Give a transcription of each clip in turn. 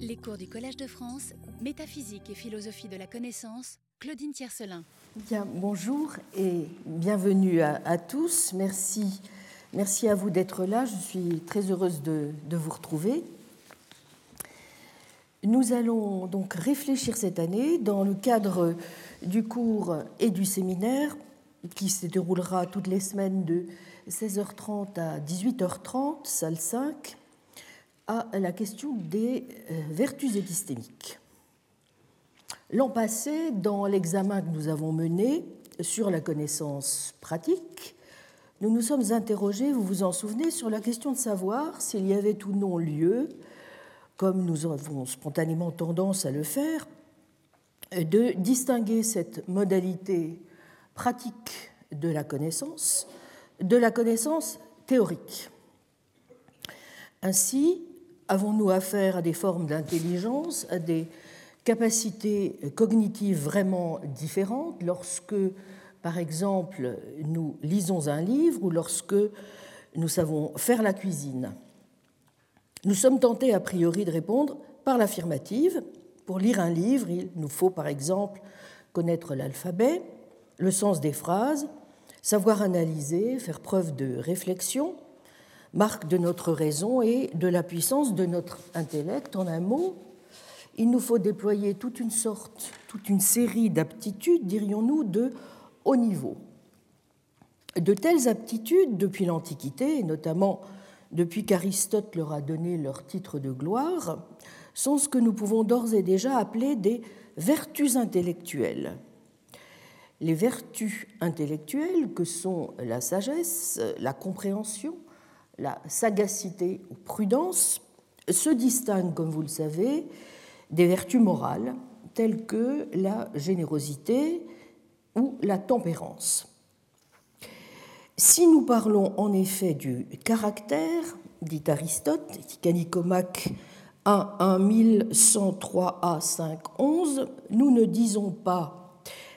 Les cours du Collège de France, Métaphysique et philosophie de la connaissance, Claudine Tiercelin. Bien, bonjour et bienvenue à, tous. Merci, merci à vous d'être là. Je suis très heureuse de, de, vous retrouver. Nous allons donc réfléchir cette année dans le cadre du cours et du séminaire qui se déroulera toutes les semaines de 16h30 à 18h30, salle 5 à la question des euh, vertus épistémiques. L'an passé, dans l'examen que nous avons mené sur la connaissance pratique, nous nous sommes interrogés, vous vous en souvenez, sur la question de savoir s'il y avait ou non lieu, comme nous avons spontanément tendance à le faire, de distinguer cette modalité pratique de la connaissance de la connaissance théorique. Ainsi, avons-nous affaire à des formes d'intelligence, à des capacités cognitives vraiment différentes lorsque, par exemple, nous lisons un livre ou lorsque nous savons faire la cuisine? Nous sommes tentés a priori de répondre par l'affirmative. Pour lire un livre, il nous faut par exemple connaître l'alphabet, le sens des phrases, savoir analyser, faire preuve de réflexion, marque de notre raison et de la puissance de notre intellect. En un mot, il nous faut déployer toute une sorte, toute une série d'aptitudes, dirions-nous, de haut niveau. De telles aptitudes, depuis l'Antiquité, et notamment depuis qu'Aristote leur a donné leur titre de gloire, sont ce que nous pouvons d'ores et déjà appeler des vertus intellectuelles. Les vertus intellectuelles que sont la sagesse, la compréhension, la sagacité ou prudence se distinguent, comme vous le savez, des vertus morales telles que la générosité ou la tempérance. Si nous parlons en effet du caractère, dit Aristote, Éthique 1 1103 a 511, nous ne disons pas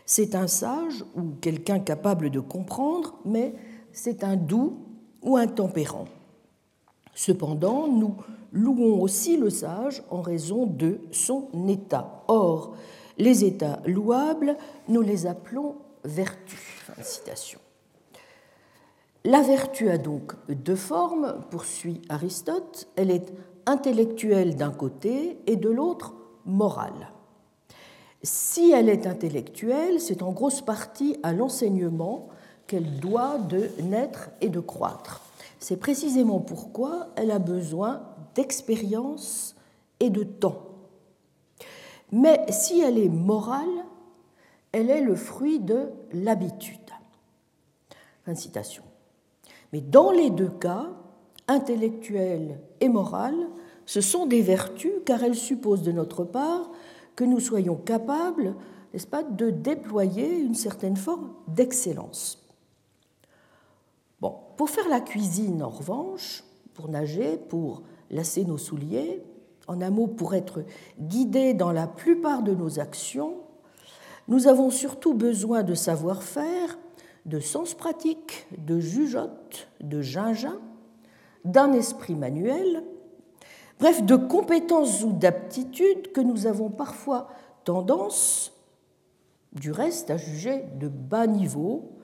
c'est un sage ou quelqu'un capable de comprendre, mais c'est un doux ou intempérant. Cependant, nous louons aussi le sage en raison de son état. Or, les états louables, nous les appelons vertus. La vertu a donc deux formes, poursuit Aristote. Elle est intellectuelle d'un côté et de l'autre morale. Si elle est intellectuelle, c'est en grosse partie à l'enseignement qu'elle doit de naître et de croître. C'est précisément pourquoi elle a besoin d'expérience et de temps. Mais si elle est morale, elle est le fruit de l'habitude. Fin citation. Mais dans les deux cas, intellectuelle et morale, ce sont des vertus car elles supposent de notre part que nous soyons capables, n'est-ce pas, de déployer une certaine forme d'excellence. Pour faire la cuisine, en revanche, pour nager, pour lasser nos souliers, en un mot, pour être guidés dans la plupart de nos actions, nous avons surtout besoin de savoir-faire, de sens pratique, de jugeote, de gingein, d'un esprit manuel, bref, de compétences ou d'aptitudes que nous avons parfois tendance, du reste, à juger de bas niveau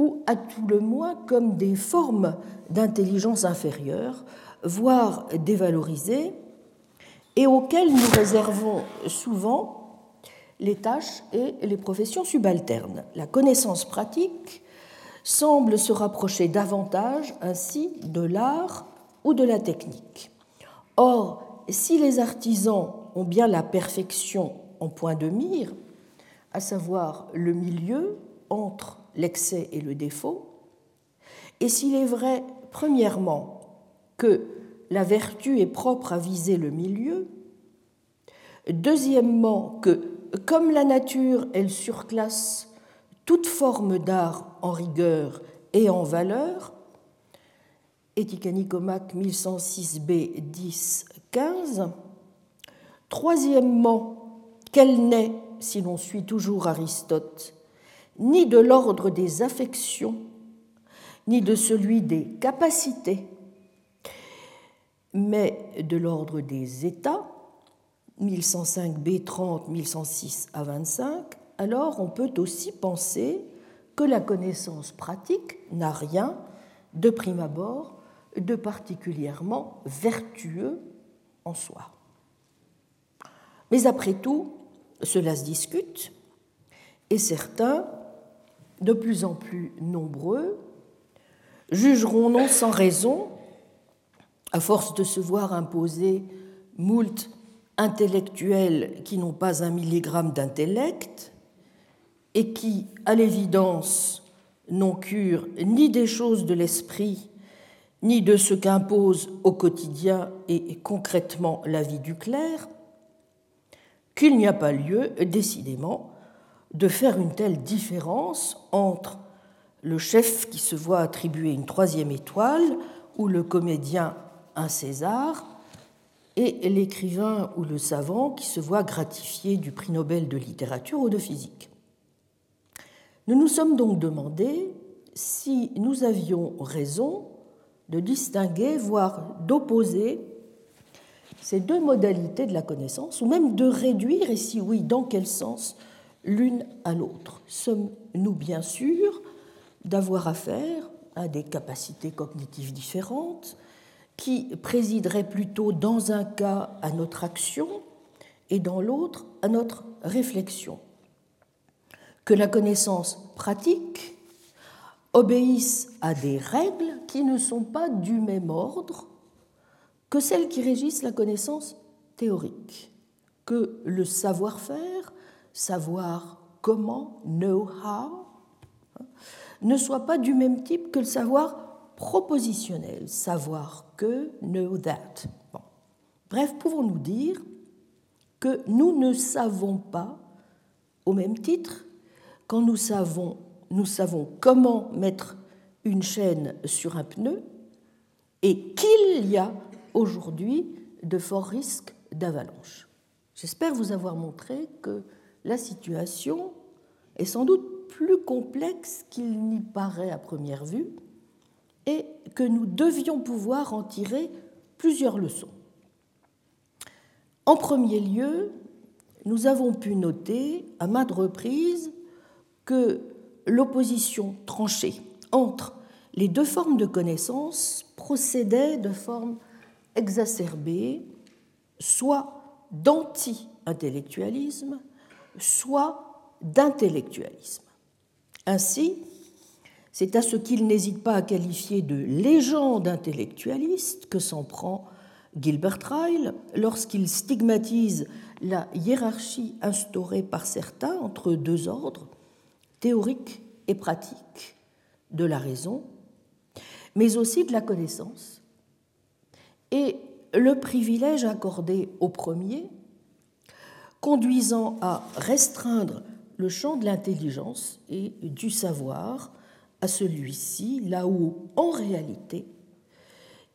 ou à tout le moins comme des formes d'intelligence inférieure, voire dévalorisées, et auxquelles nous réservons souvent les tâches et les professions subalternes. La connaissance pratique semble se rapprocher davantage ainsi de l'art ou de la technique. Or, si les artisans ont bien la perfection en point de mire, à savoir le milieu entre l'excès et le défaut, et s'il est vrai, premièrement, que la vertu est propre à viser le milieu, deuxièmement, que comme la nature, elle surclasse toute forme d'art en rigueur et en valeur, Éthique 1106b 10 15, troisièmement, qu'elle n'est, si l'on suit toujours Aristote, ni de l'ordre des affections, ni de celui des capacités, mais de l'ordre des états, 1105b 30, 1106 à 25, alors on peut aussi penser que la connaissance pratique n'a rien, de prime abord, de particulièrement vertueux en soi. Mais après tout, cela se discute, et certains, de plus en plus nombreux, jugeront non sans raison, à force de se voir imposer moult intellectuels qui n'ont pas un milligramme d'intellect et qui, à l'évidence, n'ont cure ni des choses de l'esprit, ni de ce qu'impose au quotidien et concrètement la vie du clerc, qu'il n'y a pas lieu, décidément, de faire une telle différence entre le chef qui se voit attribuer une troisième étoile ou le comédien un César et l'écrivain ou le savant qui se voit gratifié du prix Nobel de littérature ou de physique. Nous nous sommes donc demandé si nous avions raison de distinguer, voire d'opposer ces deux modalités de la connaissance, ou même de réduire, et si oui, dans quel sens, l'une à l'autre. Sommes-nous bien sûrs d'avoir affaire à des capacités cognitives différentes qui présideraient plutôt dans un cas à notre action et dans l'autre à notre réflexion Que la connaissance pratique obéisse à des règles qui ne sont pas du même ordre que celles qui régissent la connaissance théorique, que le savoir-faire, savoir comment, know-how, hein, ne soit pas du même type que le savoir propositionnel, savoir que, know that. Bref, pouvons-nous dire que nous ne savons pas, au même titre, quand nous savons, nous savons comment mettre une chaîne sur un pneu et qu'il y a aujourd'hui de forts risques d'avalanche. J'espère vous avoir montré que la situation est sans doute plus complexe qu'il n'y paraît à première vue et que nous devions pouvoir en tirer plusieurs leçons. En premier lieu, nous avons pu noter à maintes reprises que l'opposition tranchée entre les deux formes de connaissance procédait de forme exacerbée, soit d'anti-intellectualisme, soit d'intellectualisme. Ainsi, c'est à ce qu'il n'hésite pas à qualifier de légende intellectualiste que s'en prend Gilbert Ryle lorsqu'il stigmatise la hiérarchie instaurée par certains entre deux ordres, théorique et pratique, de la raison, mais aussi de la connaissance, et le privilège accordé au premier, conduisant à restreindre le champ de l'intelligence et du savoir à celui-ci, là où, en réalité,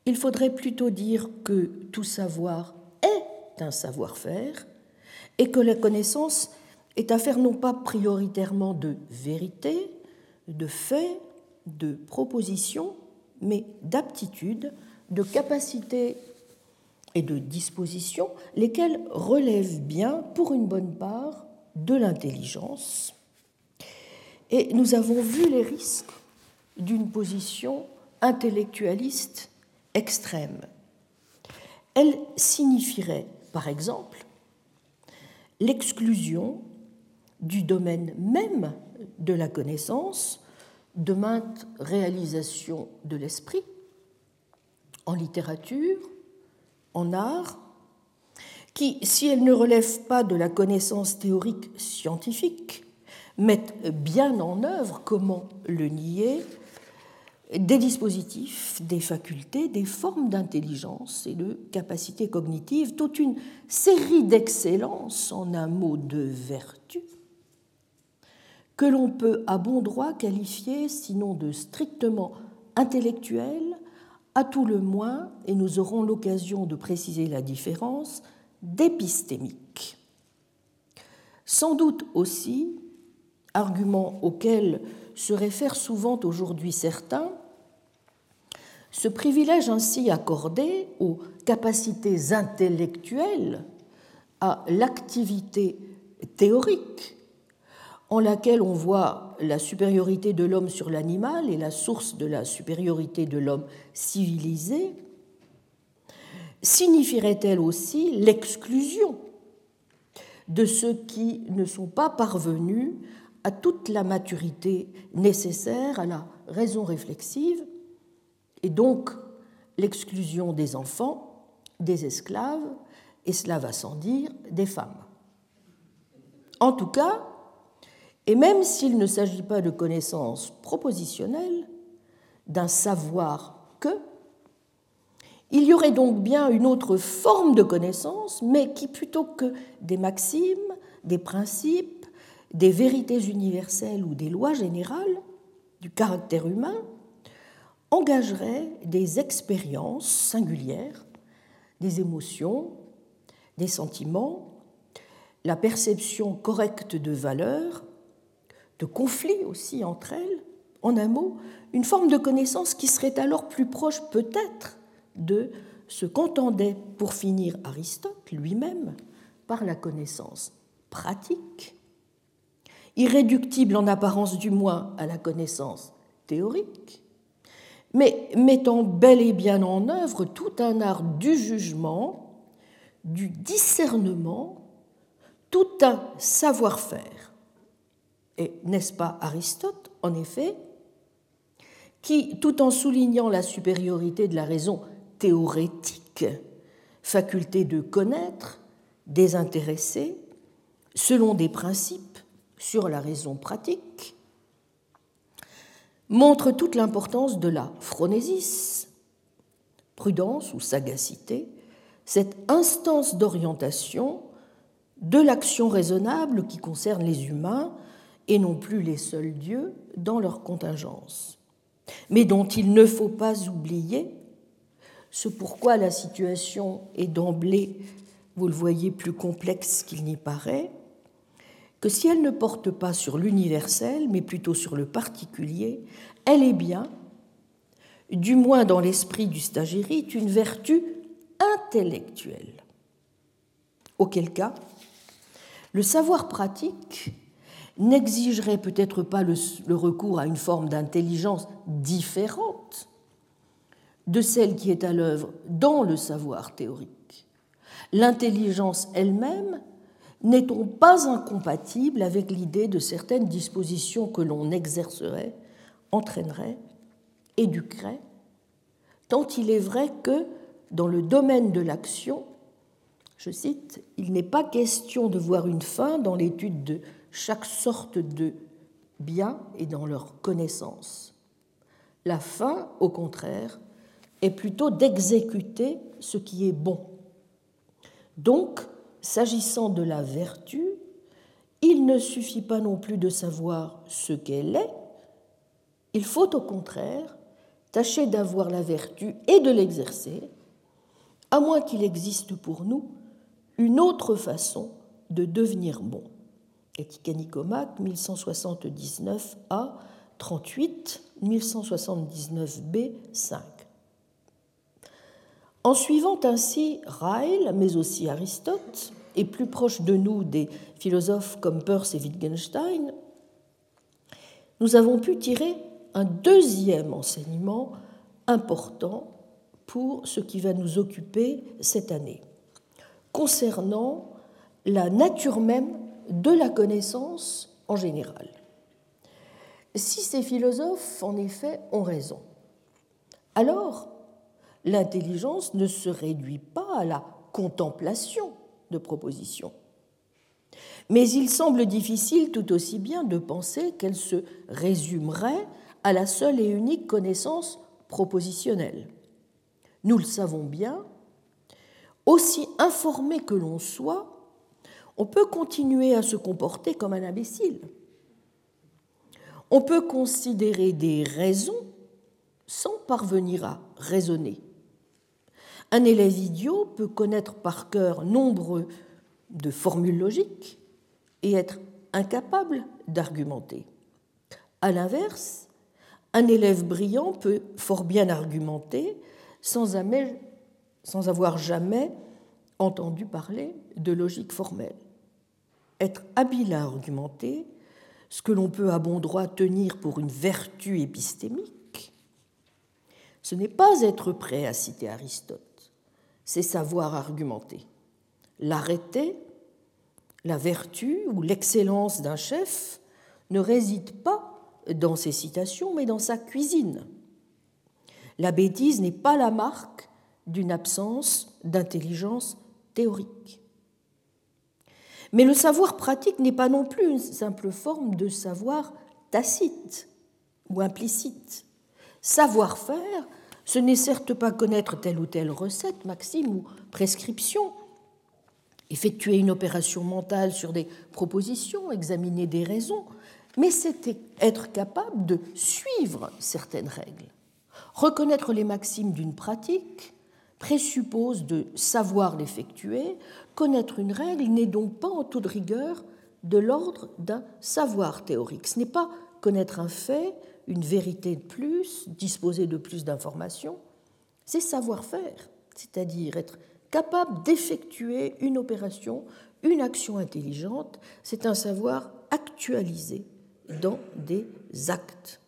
il faudrait plutôt dire que tout savoir est un savoir-faire et que la connaissance est affaire non pas prioritairement de vérité, de fait, de proposition, mais d'aptitude, de capacité et de disposition, lesquelles relèvent bien, pour une bonne part, de l'intelligence. Et nous avons vu les risques d'une position intellectualiste extrême. Elle signifierait, par exemple, l'exclusion du domaine même de la connaissance de maintes réalisations de l'esprit, en littérature, en art, qui, si elles ne relèvent pas de la connaissance théorique scientifique, mettent bien en œuvre, comment le nier, des dispositifs, des facultés, des formes d'intelligence et de capacités cognitives, toute une série d'excellences, en un mot de vertu, que l'on peut à bon droit qualifier, sinon de strictement intellectuelles, à tout le moins, et nous aurons l'occasion de préciser la différence, d'épistémique. Sans doute aussi, argument auquel se réfèrent souvent aujourd'hui certains, ce privilège ainsi accordé aux capacités intellectuelles à l'activité théorique en laquelle on voit la supériorité de l'homme sur l'animal et la source de la supériorité de l'homme civilisé, signifierait-elle aussi l'exclusion de ceux qui ne sont pas parvenus à toute la maturité nécessaire à la raison réflexive, et donc l'exclusion des enfants, des esclaves, et cela va sans dire, des femmes. En tout cas, et même s'il ne s'agit pas de connaissances propositionnelles, d'un savoir que, il y aurait donc bien une autre forme de connaissance, mais qui, plutôt que des maximes, des principes, des vérités universelles ou des lois générales du caractère humain, engagerait des expériences singulières, des émotions, des sentiments, la perception correcte de valeurs, de conflits aussi entre elles, en un mot, une forme de connaissance qui serait alors plus proche peut-être de ce qu'entendait pour finir Aristote lui-même par la connaissance pratique, irréductible en apparence du moins à la connaissance théorique, mais mettant bel et bien en œuvre tout un art du jugement, du discernement, tout un savoir-faire. Et n'est-ce pas Aristote, en effet, qui, tout en soulignant la supériorité de la raison théorétique, faculté de connaître, désintéresser, selon des principes sur la raison pratique, montre toute l'importance de la phronésis, prudence ou sagacité, cette instance d'orientation de l'action raisonnable qui concerne les humains et non plus les seuls dieux dans leur contingence, mais dont il ne faut pas oublier ce pourquoi la situation est d'emblée, vous le voyez, plus complexe qu'il n'y paraît, que si elle ne porte pas sur l'universel, mais plutôt sur le particulier, elle est bien, du moins dans l'esprit du stagirite, une vertu intellectuelle. Auquel cas, le savoir pratique n'exigerait peut-être pas le, recours à une forme d'intelligence différente de celle qui est à l'œuvre dans le savoir théorique. L'intelligence elle-même n'est-on pas incompatible avec l'idée de certaines dispositions que l'on exercerait, entraînerait, éduquerait, tant il est vrai que, dans le domaine de l'action, je cite, il n'est pas question de voir une fin dans l'étude de chaque sorte de bien et dans leur connaissance. La fin, au contraire, est plutôt d'exécuter ce qui est bon. Donc, s'agissant de la vertu, il ne suffit pas non plus de savoir ce qu'elle est, il faut au contraire tâcher d'avoir la vertu et de l'exercer, à moins qu'il existe pour nous une autre façon de devenir bon. Nicomate, 1179 A 38, 1179 B 5. En suivant ainsi Ryle, mais aussi Aristote, et plus proche de nous des philosophes comme Peirce et Wittgenstein, nous avons pu tirer un deuxième enseignement important pour ce qui va nous occuper cette année, concernant la nature même de la connaissance en général. Si ces philosophes, en effet, ont raison, alors l'intelligence ne se réduit pas à la contemplation de propositions. Mais il semble difficile tout aussi bien de penser qu'elle se résumerait à la seule et unique connaissance propositionnelle. Nous le savons bien, aussi informé que l'on soit, on peut continuer à se comporter comme un imbécile. On peut considérer des raisons sans parvenir à raisonner. Un élève idiot peut connaître par cœur nombre de formules logiques et être incapable d'argumenter. À l'inverse, un élève brillant peut fort bien argumenter sans avoir jamais entendu parler de logique formelle. Être habile à argumenter, ce que l'on peut à bon droit tenir pour une vertu épistémique, ce n'est pas être prêt à citer Aristote, c'est savoir argumenter. L'arrêter, la vertu ou l'excellence d'un chef ne réside pas dans ses citations, mais dans sa cuisine. La bêtise n'est pas la marque d'une absence d'intelligence théorique. Mais le savoir pratique n'est pas non plus une simple forme de savoir tacite ou implicite. Savoir-faire, ce n'est certes pas connaître telle ou telle recette, maxime ou prescription, effectuer une opération mentale sur des propositions, examiner des raisons, mais c'est être capable de suivre certaines règles. Reconnaître les maximes d'une pratique présuppose de savoir l'effectuer. Connaître une règle n'est donc pas en toute rigueur de l'ordre d'un savoir théorique. Ce n'est pas connaître un fait, une vérité de plus, disposer de plus d'informations. C'est savoir-faire, c'est-à-dire être capable d'effectuer une opération, une action intelligente. C'est un savoir actualisé dans des actes.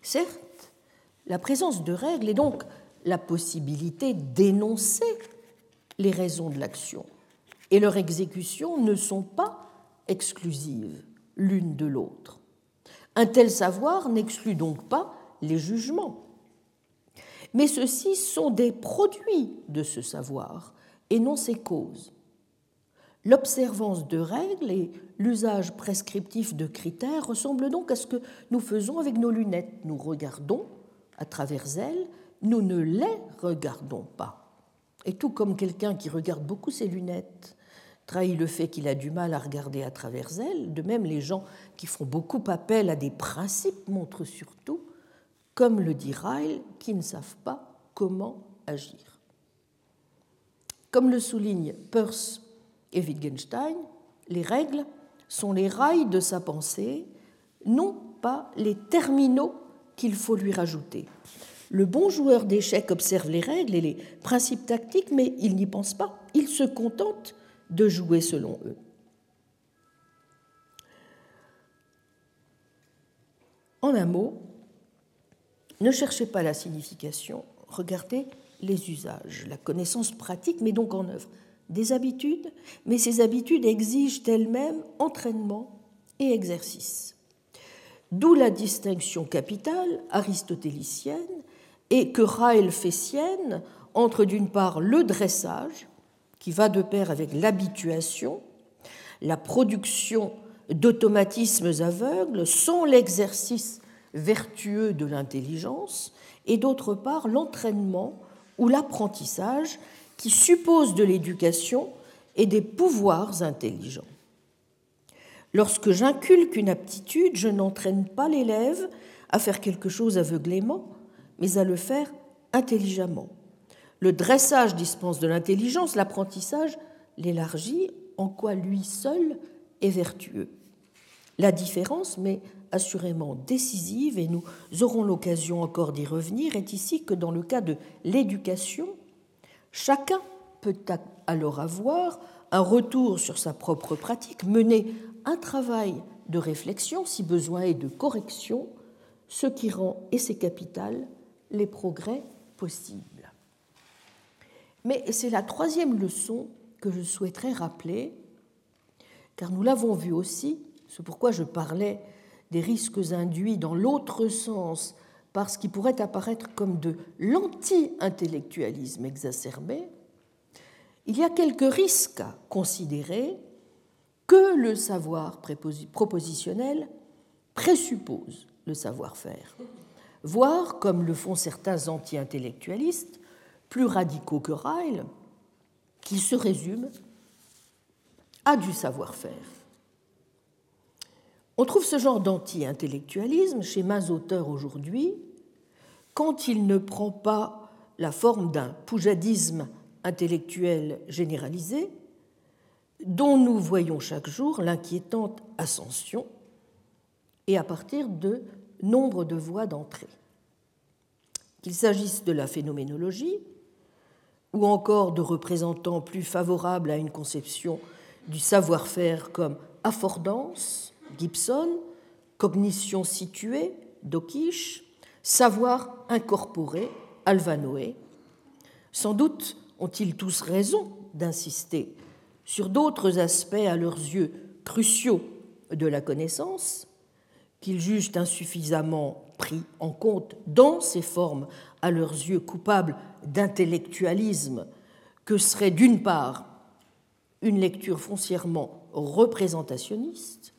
Certes, la présence de règles est donc la possibilité d'énoncer les raisons de l'action, et leur exécution ne sont pas exclusives l'une de l'autre. Un tel savoir n'exclut donc pas les jugements, mais ceux-ci sont des produits de ce savoir et non ses causes. L'observance de règles et l'usage prescriptif de critères ressemblent donc à ce que nous faisons avec nos lunettes. Nous regardons à travers elles, nous ne les regardons pas. Et tout comme quelqu'un qui regarde beaucoup ses lunettes trahit le fait qu'il a du mal à regarder à travers elles, de même les gens qui font beaucoup appel à des principes montrent surtout, comme le dit Ryle, qu'ils ne savent pas comment agir. Comme le souligne Peirce et Wittgenstein, les règles sont les rails de sa pensée, non pas les terminaux qu'il faut lui rajouter. Le bon joueur d'échecs observe les règles et les principes tactiques, mais il n'y pense pas. Il se contente de jouer selon eux. En un mot, ne cherchez pas la signification, regardez les usages. La connaissance pratique met donc en œuvre des habitudes, mais ces habitudes exigent elles-mêmes entraînement et exercice. D'où la distinction capitale aristotélicienne et que Ryle fait sienne entre d'une part le dressage, qui va de pair avec l'habituation, la production d'automatismes aveugles sans l'exercice vertueux de l'intelligence, et d'autre part l'entraînement ou l'apprentissage qui suppose de l'éducation et des pouvoirs intelligents. Lorsque j'inculque une aptitude, je n'entraîne pas l'élève à faire quelque chose aveuglément, mais à le faire intelligemment. Le dressage dispense de l'intelligence, l'apprentissage l'élargit, en quoi lui seul est vertueux. La différence, mais assurément décisive, et nous aurons l'occasion encore d'y revenir, est ici que dans le cas de l'éducation, Chacun peut alors avoir un retour sur sa propre pratique, mener un travail de réflexion, si besoin est de correction, ce qui rend, et c'est capital, les progrès possibles. Mais c'est la troisième leçon que je souhaiterais rappeler, car nous l'avons vu aussi, c'est pourquoi je parlais des risques induits dans l'autre sens par ce qui pourrait apparaître comme de l'anti-intellectualisme exacerbé, il y a quelques risques à considérer que le savoir propositionnel présuppose le savoir-faire, voire, comme le font certains anti-intellectualistes, plus radicaux que Ryle, qui se résument à du savoir-faire. On trouve ce genre d'anti-intellectualisme chez mains auteurs aujourd'hui quand il ne prend pas la forme d'un poujadisme intellectuel généralisé dont nous voyons chaque jour l'inquiétante ascension et à partir de nombre de voies d'entrée. Qu'il s'agisse de la phénoménologie ou encore de représentants plus favorables à une conception du savoir-faire comme affordance, Gibson, cognition située, Dokish, savoir incorporé, Alvanoé. Sans doute ont-ils tous raison d'insister sur d'autres aspects à leurs yeux cruciaux de la connaissance, qu'ils jugent insuffisamment pris en compte dans ces formes à leurs yeux coupables d'intellectualisme que serait d'une part une lecture foncièrement représentationniste,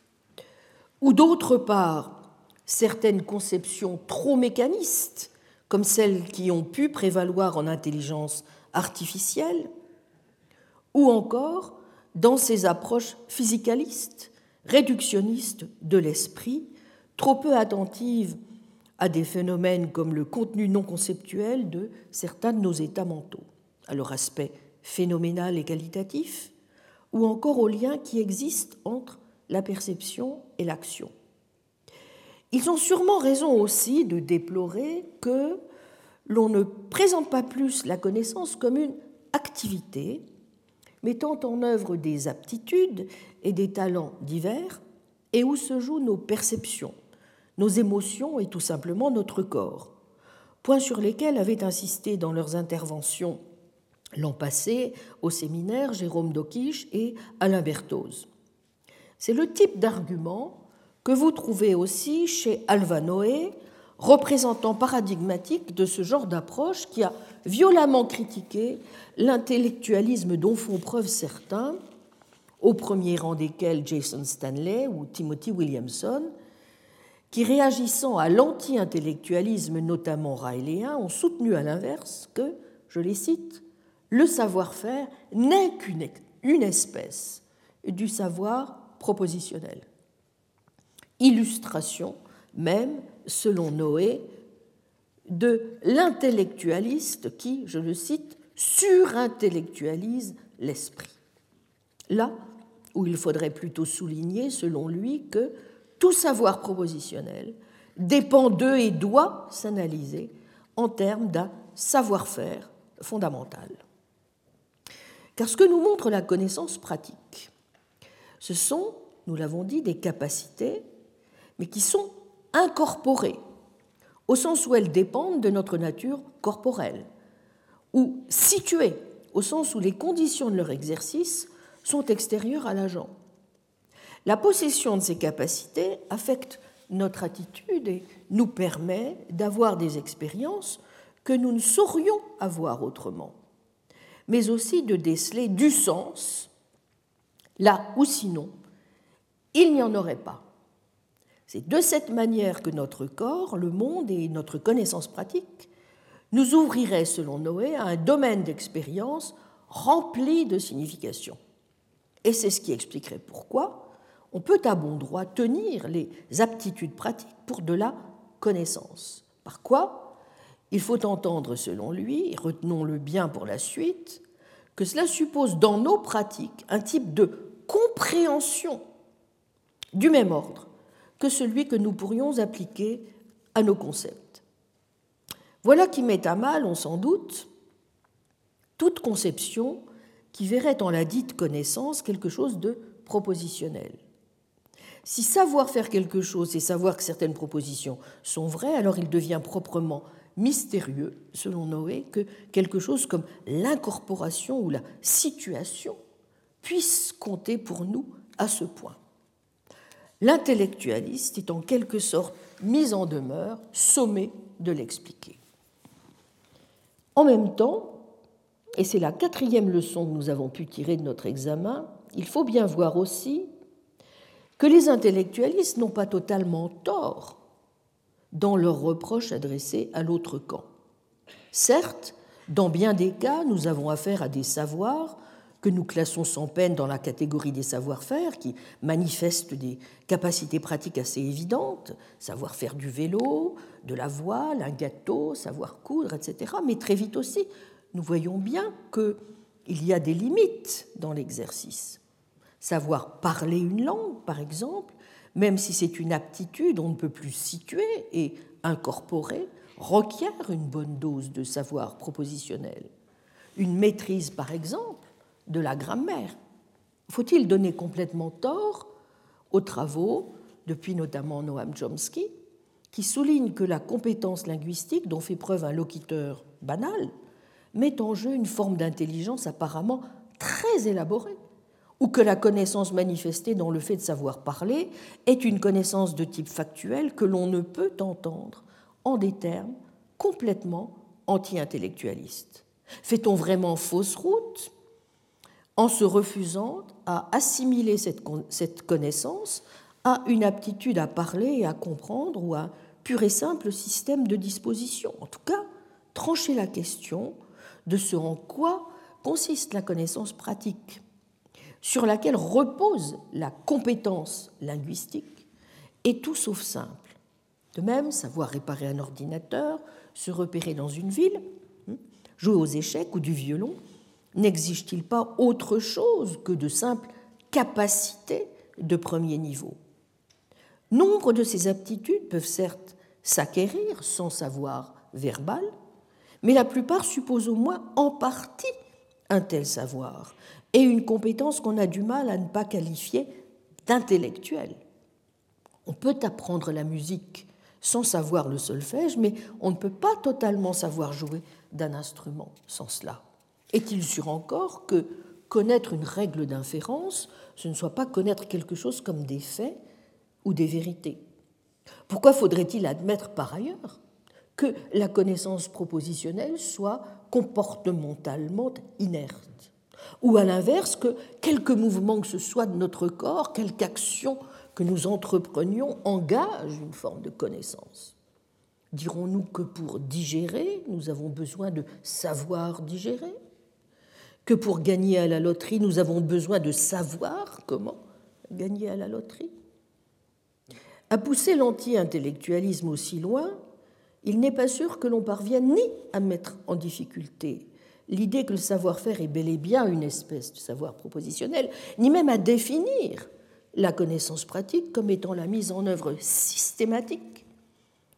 ou d'autre part certaines conceptions trop mécanistes, comme celles qui ont pu prévaloir en intelligence artificielle, ou encore dans ces approches physicalistes, réductionnistes de l'esprit, trop peu attentives à des phénomènes comme le contenu non conceptuel de certains de nos états mentaux, à leur aspect phénoménal et qualitatif, ou encore aux liens qui existent entre la perception et l'action. Ils ont sûrement raison aussi de déplorer que l'on ne présente pas plus la connaissance comme une activité mettant en œuvre des aptitudes et des talents divers et où se jouent nos perceptions, nos émotions et tout simplement notre corps, points sur lesquels avaient insisté dans leurs interventions l'an passé au séminaire Jérôme Dokish et Alain Berthoz. C'est le type d'argument que vous trouvez aussi chez Alva Noé, représentant paradigmatique de ce genre d'approche qui a violemment critiqué l'intellectualisme dont font preuve certains, au premier rang desquels Jason Stanley ou Timothy Williamson, qui, réagissant à l'anti-intellectualisme, notamment raéléen, ont soutenu à l'inverse que, je les cite, le savoir-faire n'est qu'une espèce du savoir propositionnel. Illustration même, selon Noé, de l'intellectualiste qui, je le cite, surintellectualise l'esprit. Là où il faudrait plutôt souligner, selon lui, que tout savoir propositionnel dépend d'eux et doit s'analyser en termes d'un savoir-faire fondamental. Car ce que nous montre la connaissance pratique, ce sont, nous l'avons dit, des capacités, mais qui sont incorporées au sens où elles dépendent de notre nature corporelle, ou situées au sens où les conditions de leur exercice sont extérieures à l'agent. La possession de ces capacités affecte notre attitude et nous permet d'avoir des expériences que nous ne saurions avoir autrement, mais aussi de déceler du sens là où sinon il n'y en aurait pas. C'est de cette manière que notre corps, le monde et notre connaissance pratique nous ouvriraient, selon Noé, à un domaine d'expérience rempli de signification. Et c'est ce qui expliquerait pourquoi on peut à bon droit tenir les aptitudes pratiques pour de la connaissance. Par quoi? Il faut entendre, selon lui, et retenons-le bien pour la suite, que cela suppose dans nos pratiques un type de compréhension du même ordre que celui que nous pourrions appliquer à nos concepts. Voilà qui met à mal, on s'en doute, toute conception qui verrait en la dite connaissance quelque chose de propositionnel. Si savoir faire quelque chose et savoir que certaines propositions sont vraies, alors il devient proprement mystérieux, selon Noé, que quelque chose comme l'incorporation ou la situation puisse compter pour nous à ce point l'intellectualiste est en quelque sorte mis en demeure, sommé de l'expliquer. En même temps, et c'est la quatrième leçon que nous avons pu tirer de notre examen, il faut bien voir aussi que les intellectualistes n'ont pas totalement tort dans leurs reproches adressés à l'autre camp. Certes, dans bien des cas, nous avons affaire à des savoirs que nous classons sans peine dans la catégorie des savoir-faire, qui manifestent des capacités pratiques assez évidentes, savoir faire du vélo, de la voile, un gâteau, savoir coudre, etc. Mais très vite aussi, nous voyons bien qu'il y a des limites dans l'exercice. Savoir parler une langue, par exemple, même si c'est une aptitude, on ne peut plus situer et incorporer, requiert une bonne dose de savoir propositionnel une maîtrise, par exemple, de la grammaire. Faut-il donner complètement tort aux travaux, depuis notamment Noam Chomsky, qui soulignent que la compétence linguistique dont fait preuve un locuteur banal met en jeu une forme d'intelligence apparemment très élaborée, ou que la connaissance manifestée dans le fait de savoir parler est une connaissance de type factuel que l'on ne peut entendre en des termes complètement anti-intellectualistes. Fait-on vraiment fausse route en se refusant à assimiler cette connaissance à une aptitude à parler et à comprendre ou à un pur et simple système de disposition? En tout cas, trancher la question de ce en quoi consiste la connaissance pratique, sur laquelle repose la compétence linguistique, est tout sauf simple. De même, savoir réparer un ordinateur, se repérer dans une ville, hein, jouer aux échecs ou du violon, n'exige-t-il pas autre chose que de simples capacités de premier niveau? Nombre de ces aptitudes peuvent certes s'acquérir sans savoir verbal, mais la plupart supposent au moins en partie un tel savoir et une compétence qu'on a du mal à ne pas qualifier d'intellectuelle. On peut apprendre la musique sans savoir le solfège, mais on ne peut pas totalement savoir jouer d'un instrument sans cela. Est-il sûr encore que connaître une règle d'inférence, ce ne soit pas connaître quelque chose comme des faits ou des vérités? Pourquoi faudrait-il admettre par ailleurs que la connaissance propositionnelle soit comportementalement inerte. Ou à l'inverse, que quelque mouvement que ce soit de notre corps, quelque action que nous entreprenions engage une forme de connaissance. Dirons-nous que pour digérer, nous avons besoin de savoir digérer? Que pour gagner à la loterie, nous avons besoin de savoir comment gagner à la loterie? À pousser l'anti-intellectualisme aussi loin, il n'est pas sûr que l'on parvienne ni à mettre en difficulté l'idée que le savoir-faire est bel et bien une espèce de savoir propositionnel, ni même à définir la connaissance pratique comme étant la mise en œuvre systématique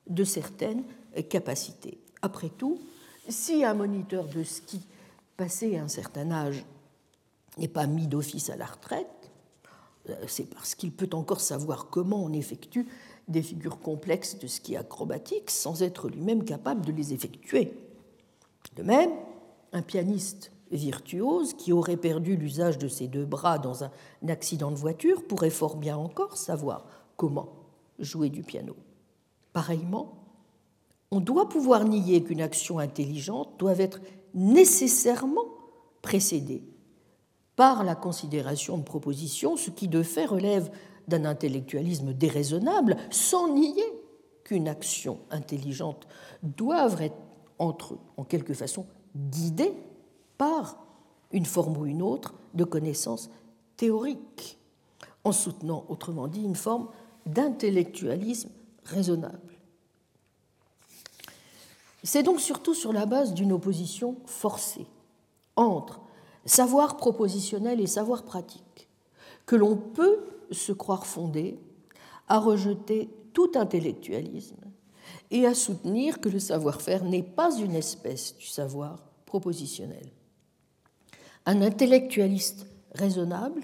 de certaines capacités. Après tout, si un moniteur de ski passé un certain âge n'est pas mis d'office à la retraite, euh, c'est parce qu'il peut encore savoir comment on effectue des figures complexes de ski acrobatique sans être lui-même capable de les effectuer. De même, un pianiste virtuose qui aurait perdu l'usage de ses deux bras dans un accident de voiture pourrait fort bien encore savoir comment jouer du piano. Pareillement, on doit pouvoir nier qu'une action intelligente doit être nécessairement précédée par la considération de proposition, ce qui de fait relève d'un intellectualisme déraisonnable, sans nier qu'une action intelligente doit être entre, en quelque façon guidée par une forme ou une autre de connaissance théorique, en soutenant, autrement dit, une forme d'intellectualisme raisonnable. C'est donc surtout sur la base d'une opposition forcée entre savoir propositionnel et savoir pratique que l'on peut se croire fondé à rejeter tout intellectualisme et à soutenir que le savoir-faire n'est pas une espèce du savoir propositionnel. Un intellectualiste raisonnable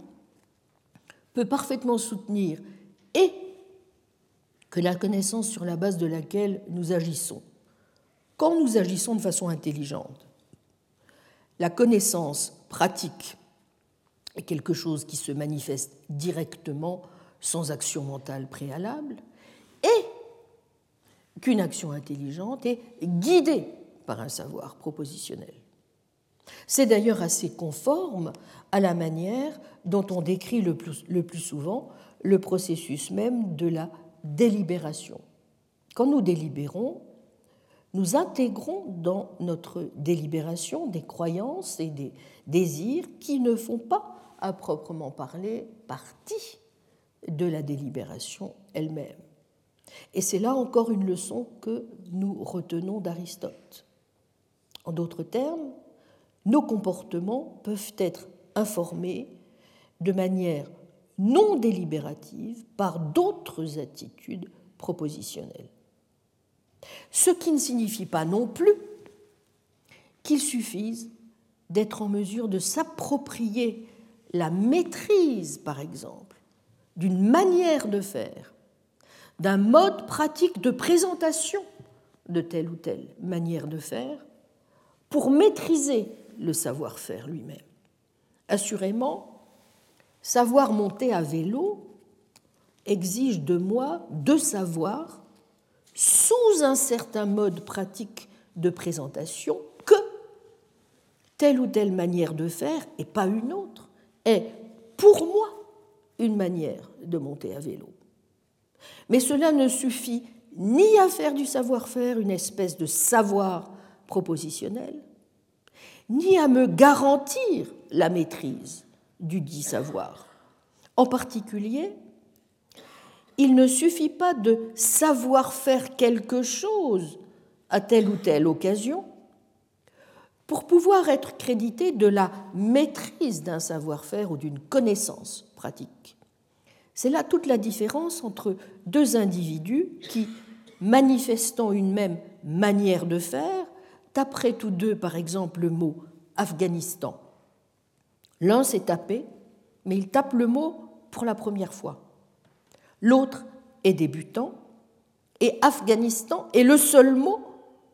peut parfaitement soutenir et que la connaissance sur la base de laquelle nous agissons, quand nous agissons de façon intelligente, la connaissance pratique quelque chose qui se manifeste directement sans action mentale préalable, et qu'une action intelligente est guidée par un savoir propositionnel. C'est d'ailleurs assez conforme à la manière dont on décrit le plus, le plus, souvent le processus même de la délibération. Quand nous délibérons, nous intégrons dans notre délibération des croyances et des désirs qui ne font pas à proprement parler partie de la délibération elle-même. Et c'est là encore une leçon que nous retenons d'Aristote. En d'autres termes, nos comportements peuvent être informés de manière non délibérative par d'autres attitudes propositionnelles. Ce qui ne signifie pas non plus qu'il suffise d'être en mesure de s'approprier la maîtrise, par exemple, d'une manière de faire, d'un mode pratique de présentation de telle ou telle manière de faire, pour maîtriser le savoir-faire lui-même. Assurément, savoir monter à vélo exige de moi de savoir, sous un certain mode pratique de présentation, que telle ou telle manière de faire, et pas une autre, est pour moi une manière de monter à vélo. Mais cela ne suffit ni à faire du savoir-faire une espèce de savoir propositionnel, ni à me garantir la maîtrise du dit savoir. En particulier, il ne suffit pas de savoir faire quelque chose à telle ou telle occasion pour pouvoir être crédité de la maîtrise d'un savoir-faire ou d'une connaissance pratique. C'est là toute la différence entre deux individus qui, manifestant une même manière de faire, taperaient tous deux, par exemple, le mot Afghanistan. L'un s'est tapé, mais il tape le mot pour la première fois. L'autre est débutant, et Afghanistan est le seul mot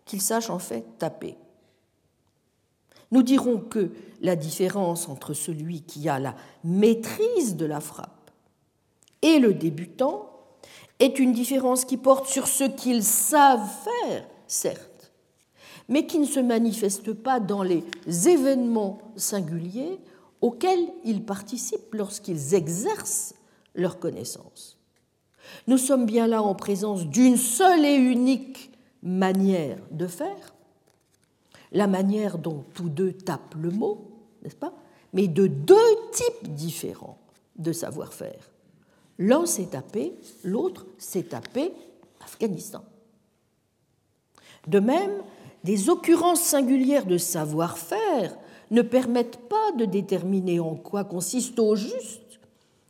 qu'il sache en fait taper. Nous dirons que la différence entre celui qui a la maîtrise de la frappe et le débutant est une différence qui porte sur ce qu'ils savent faire, certes, mais qui ne se manifeste pas dans les événements singuliers auxquels ils participent lorsqu'ils exercent leur connaissance. Nous sommes bien là en présence d'une seule et unique manière de faire, la manière dont tous deux tapent le mot, n'est-ce pas Mais de deux types différents de savoir-faire. L'un s'est tapé, l'autre s'est tapé Afghanistan. De même, des occurrences singulières de savoir-faire ne permettent pas de déterminer en quoi consiste au juste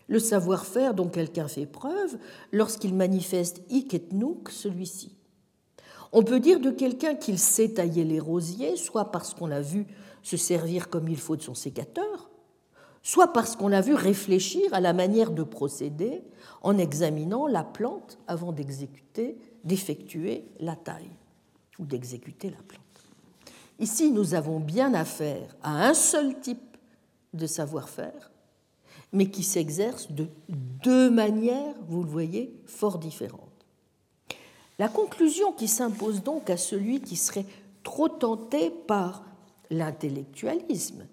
le savoir-faire dont quelqu'un fait preuve lorsqu'il manifeste hic et nunc celui-ci. On peut dire de quelqu'un qu'il sait tailler les rosiers, soit parce qu'on l'a vu se servir comme il faut de son sécateur, soit parce qu'on l'a vu réfléchir à la manière de procéder en examinant la plante avant d'exécuter, d'effectuer la taille ou d'exécuter la plante. Ici, nous avons bien affaire à un seul type de savoir-faire, mais qui s'exerce de deux manières, vous le voyez, fort différentes. La conclusion qui s'impose donc à celui qui serait trop tenté par l'intellectualisme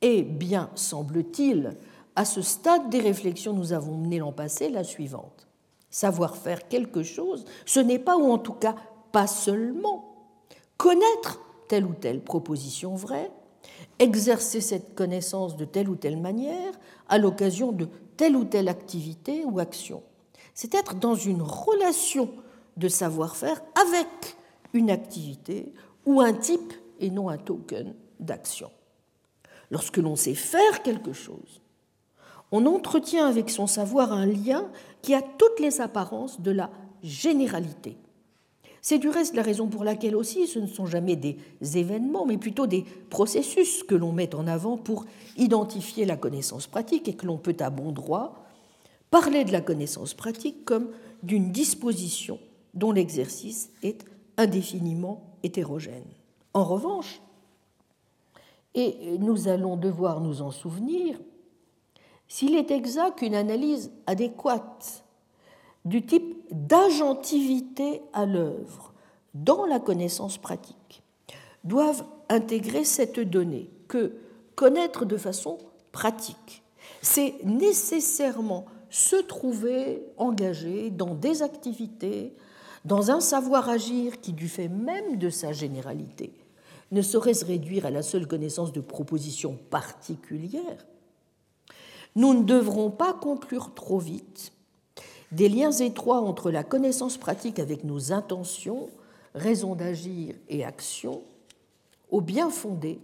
est bien, semble-t-il, à ce stade des réflexions nous avons mené l'an passé, la suivante. Savoir faire quelque chose, ce n'est pas, ou en tout cas pas seulement, connaître telle ou telle proposition vraie, exercer cette connaissance de telle ou telle manière à l'occasion de telle ou telle activité ou action. C'est être dans une relation de savoir-faire avec une activité ou un type et non un token d'action. Lorsque l'on sait faire quelque chose, on entretient avec son savoir un lien qui a toutes les apparences de la généralité. C'est du reste la raison pour laquelle aussi ce ne sont jamais des événements, mais plutôt des processus que l'on met en avant pour identifier la connaissance pratique et que l'on peut à bon droit parler de la connaissance pratique comme d'une disposition dont l'exercice est indéfiniment hétérogène. En revanche, et nous allons devoir nous en souvenir, s'il est exact qu'une analyse adéquate du type d'agentivité à l'œuvre dans la connaissance pratique doivent intégrer cette donnée que connaître de façon pratique, c'est nécessairement se trouver engagé dans des activités dans un savoir-agir qui, du fait même de sa généralité, ne saurait se réduire à la seule connaissance de propositions particulières, nous ne devrons pas conclure trop vite des liens étroits entre la connaissance pratique avec nos intentions, raisons d'agir et actions, au bien fondé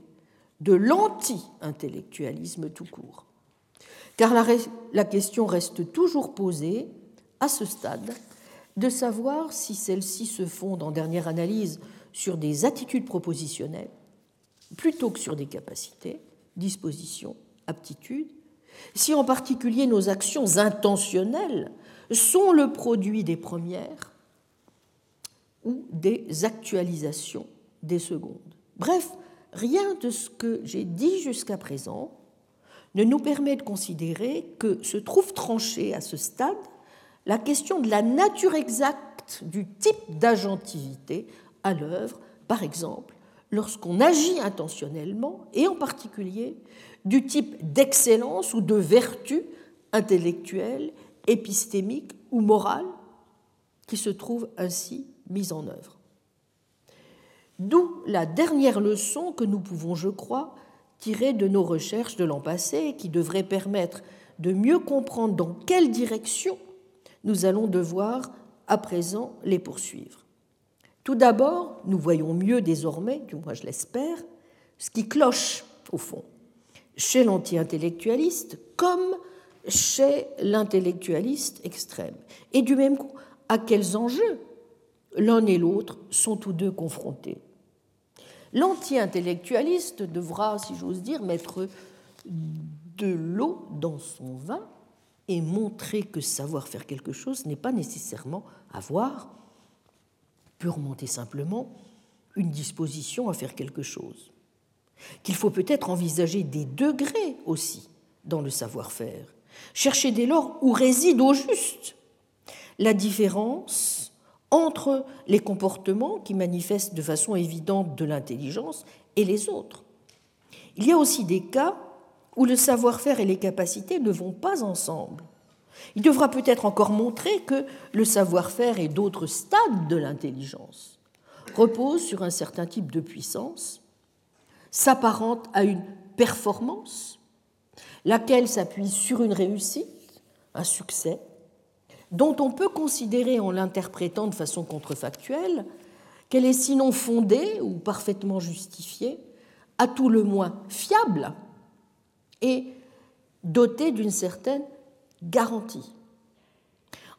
de l'anti-intellectualisme tout court. Car la, la question reste toujours posée, à ce stade, de savoir si celles-ci se fondent en dernière analyse sur des attitudes propositionnelles plutôt que sur des capacités, dispositions, aptitudes, si en particulier nos actions intentionnelles sont le produit des premières ou des actualisations des secondes. Bref, rien de ce que j'ai dit jusqu'à présent ne nous permet de considérer que se trouve tranchée à ce stade la question de la nature exacte du type d'agentivité à l'œuvre, par exemple, lorsqu'on agit intentionnellement, et en particulier du type d'excellence ou de vertu intellectuelle, épistémique ou morale qui se trouve ainsi mise en œuvre. D'où la dernière leçon que nous pouvons, je crois, tirer de nos recherches de l'an passé qui devrait permettre de mieux comprendre dans quelle direction nous allons devoir à présent les poursuivre. Tout d'abord, nous voyons mieux désormais, du moins je l'espère, ce qui cloche au fond, chez l'anti-intellectualiste comme chez l'intellectualiste extrême. Et du même coup, à quels enjeux l'un et l'autre sont tous deux confrontés. L'anti-intellectualiste devra, si j'ose dire, mettre de l'eau dans son vin et montrer que savoir faire quelque chose n'est pas nécessairement avoir purement et simplement une disposition à faire quelque chose. Qu'il faut peut-être envisager des degrés aussi dans le savoir-faire. Chercher dès lors où réside au juste la différence entre les comportements qui manifestent de façon évidente de l'intelligence et les autres. Il y a aussi des cas où le savoir-faire et les capacités ne vont pas ensemble. Il devra peut-être encore montrer que le savoir-faire et d'autres stades de l'intelligence reposent sur un certain type de puissance, s'apparente à une performance, laquelle s'appuie sur une réussite, un succès, dont on peut considérer en l'interprétant de façon contrefactuelle qu'elle est sinon fondée ou parfaitement justifiée, à tout le moins fiable et dotée d'une certaine garantie.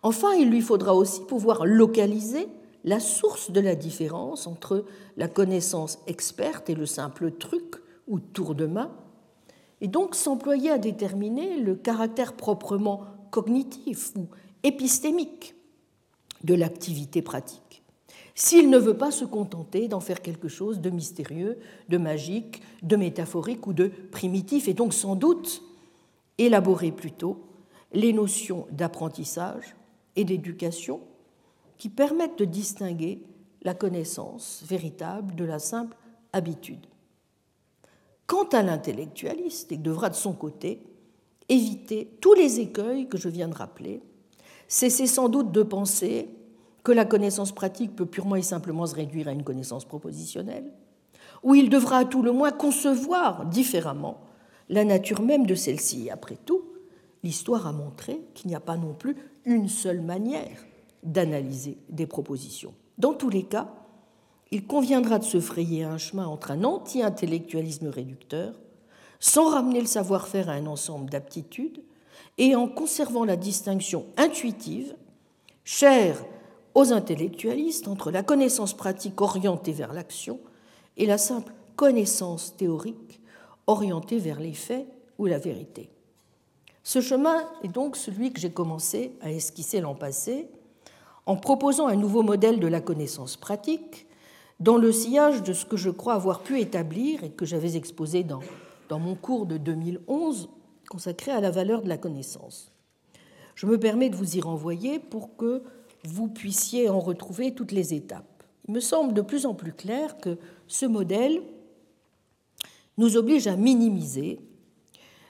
Enfin, il lui faudra aussi pouvoir localiser la source de la différence entre la connaissance experte et le simple truc ou tour de main, et donc s'employer à déterminer le caractère proprement cognitif ou épistémique de l'activité pratique, s'il ne veut pas se contenter d'en faire quelque chose de mystérieux, de magique, de métaphorique ou de primitif, et donc sans doute élaborer plutôt les notions d'apprentissage et d'éducation qui permettent de distinguer la connaissance véritable de la simple habitude. Quant à l'intellectualiste, il devra de son côté éviter tous les écueils que je viens de rappeler, cesser sans doute de penser que la connaissance pratique peut purement et simplement se réduire à une connaissance propositionnelle, ou il devra à tout le moins concevoir différemment la nature même de celle-ci. Après tout, l'histoire a montré qu'il n'y a pas non plus une seule manière d'analyser des propositions. Dans tous les cas, il conviendra de se frayer un chemin entre un anti-intellectualisme réducteur, sans ramener le savoir-faire à un ensemble d'aptitudes, et en conservant la distinction intuitive, chère aux intellectualistes, entre la connaissance pratique orientée vers l'action et la simple connaissance théorique orientée vers les faits ou la vérité. Ce chemin est donc celui que j'ai commencé à esquisser l'an passé en proposant un nouveau modèle de la connaissance pratique dans le sillage de ce que je crois avoir pu établir et que j'avais exposé dans, dans mon cours de 2011 consacré à la valeur de la connaissance. Je me permets de vous y renvoyer pour que vous puissiez en retrouver toutes les étapes. Il me semble de plus en plus clair que ce modèle nous oblige à minimiser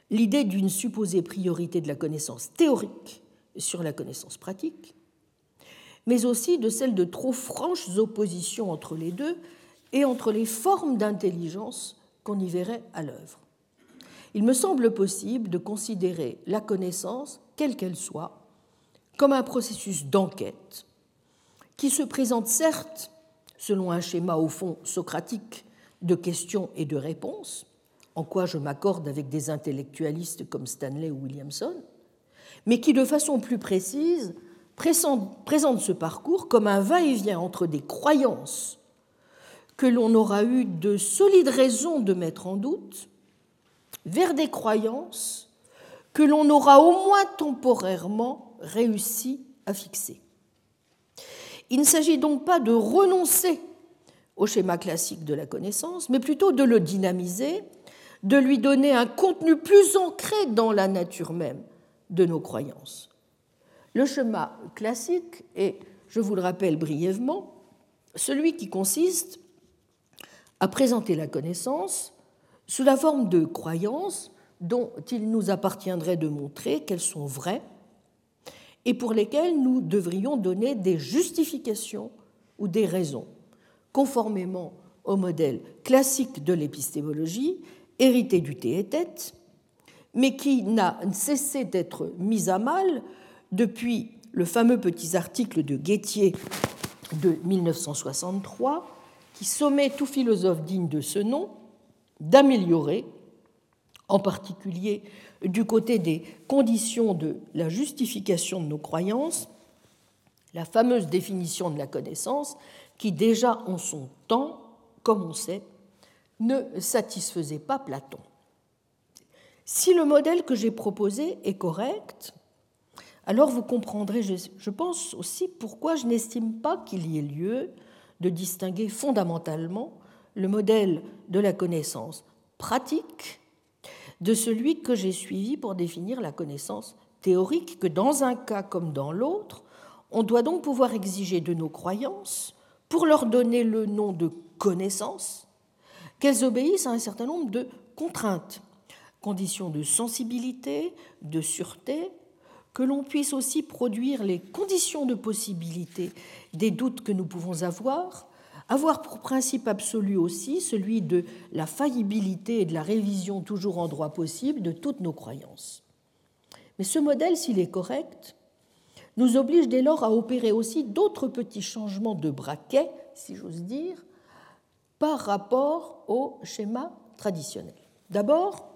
l'idée d'une supposée priorité de la connaissance théorique sur la connaissance pratique, mais aussi de celle de trop franches oppositions entre les deux et entre les formes d'intelligence qu'on y verrait à l'œuvre. Il me semble possible de considérer la connaissance, quelle qu'elle soit, comme un processus d'enquête qui se présente certes selon un schéma au fond socratique de questions et de réponses, en quoi je m'accorde avec des intellectualistes comme Stanley ou Williamson, mais qui de façon plus précise présente ce parcours comme un va-et-vient entre des croyances que l'on aura eu de solides raisons de mettre en doute vers des croyances que l'on aura au moins temporairement réussi à fixer. Il ne s'agit donc pas de renoncer au schéma classique de la connaissance, mais plutôt de le dynamiser, de lui donner un contenu plus ancré dans la nature même de nos croyances. Le schéma classique est, je vous le rappelle brièvement, celui qui consiste à présenter la connaissance sous la forme de croyances dont il nous appartiendrait de montrer qu'elles sont vraies et pour lesquelles nous devrions donner des justifications ou des raisons, conformément au modèle classique de l'épistémologie, hérité du tête, mais qui n'a cessé d'être mis à mal depuis le fameux petit article de Guettier de 1963, qui sommet tout philosophe digne de ce nom d'améliorer, en particulier du côté des conditions de la justification de nos croyances, la fameuse définition de la connaissance qui déjà en son temps, comme on sait, ne satisfaisait pas Platon. Si le modèle que j'ai proposé est correct, alors vous comprendrez, je pense aussi, pourquoi je n'estime pas qu'il y ait lieu de distinguer fondamentalement le modèle de la connaissance pratique de celui que j'ai suivi pour définir la connaissance théorique, que dans un cas comme dans l'autre, on doit donc pouvoir exiger de nos croyances, pour leur donner le nom de connaissance, qu'elles obéissent à un certain nombre de contraintes, conditions de sensibilité, de sûreté, que l'on puisse aussi produire les conditions de possibilité des doutes que nous pouvons avoir, avoir pour principe absolu aussi celui de la faillibilité et de la révision toujours en droit possible de toutes nos croyances. Mais ce modèle, s'il est correct, nous oblige dès lors à opérer aussi d'autres petits changements de braquet, si j'ose dire, par rapport au schéma traditionnel. D'abord,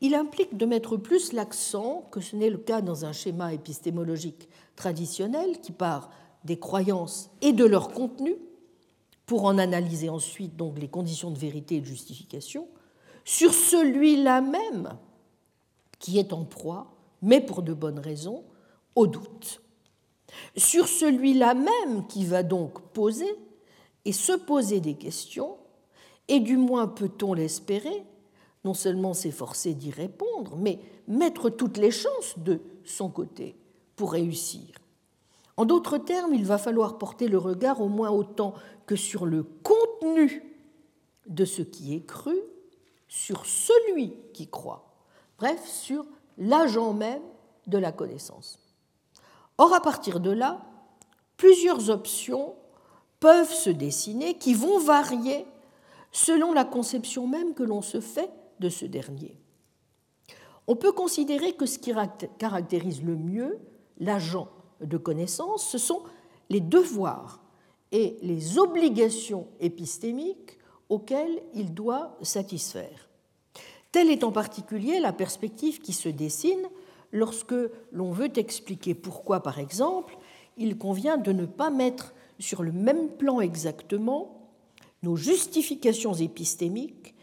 il implique de mettre plus l'accent, que ce n'est le cas dans un schéma épistémologique traditionnel qui part des croyances et de leur contenu, pour en analyser ensuite donc les conditions de vérité et de justification, sur celui-là même qui est en proie, mais pour de bonnes raisons, au doute. Sur celui-là même qui va donc poser et se poser des questions, et du moins peut-on l'espérer, non seulement s'efforcer d'y répondre, mais mettre toutes les chances de son côté pour réussir. En d'autres termes, il va falloir porter le regard au moins autant que sur le contenu de ce qui est cru, sur celui qui croit, bref, sur l'agent même de la connaissance. Or, à partir de là, plusieurs options peuvent se dessiner qui vont varier selon la conception même que l'on se fait de ce dernier. On peut considérer que ce qui caractérise le mieux l'agent de connaissance, ce sont les devoirs et les obligations épistémiques auxquelles il doit satisfaire. Telle est en particulier la perspective qui se dessine lorsque l'on veut expliquer pourquoi, par exemple, il convient de ne pas mettre sur le même plan exactement nos justifications épistémiques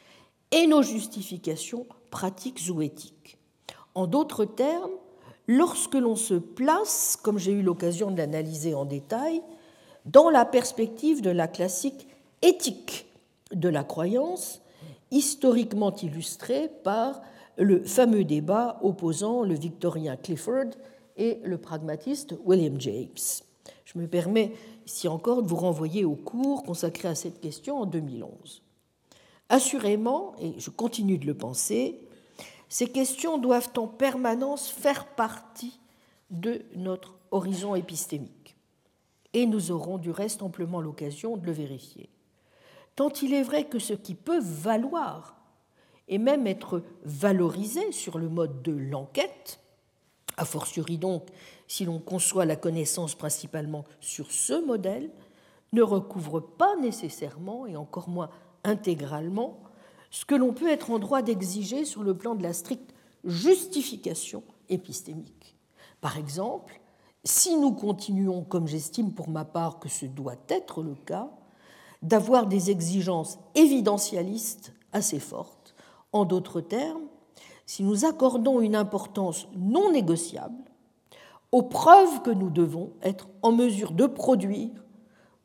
et nos justifications pratiques ou éthiques. En d'autres termes, lorsque l'on se place, comme j'ai eu l'occasion de l'analyser en détail, dans la perspective de la classique éthique de la croyance, historiquement illustrée par le fameux débat opposant le victorien Clifford et le pragmatiste William James. Je me permets ici encore de vous renvoyer au cours consacré à cette question en 2011. Assurément, et je continue de le penser, ces questions doivent en permanence faire partie de notre horizon épistémique. Et nous aurons du reste amplement l'occasion de le vérifier. Tant il est vrai que ce qui peut valoir et même être valorisé sur le mode de l'enquête, a fortiori donc si l'on conçoit la connaissance principalement sur ce modèle, ne recouvre pas nécessairement et encore moins intégralement ce que l'on peut être en droit d'exiger sur le plan de la stricte justification épistémique. Par exemple, si nous continuons, comme j'estime pour ma part que ce doit être le cas, d'avoir des exigences évidentialistes assez fortes. En d'autres termes, si nous accordons une importance non négociable aux preuves que nous devons être en mesure de produire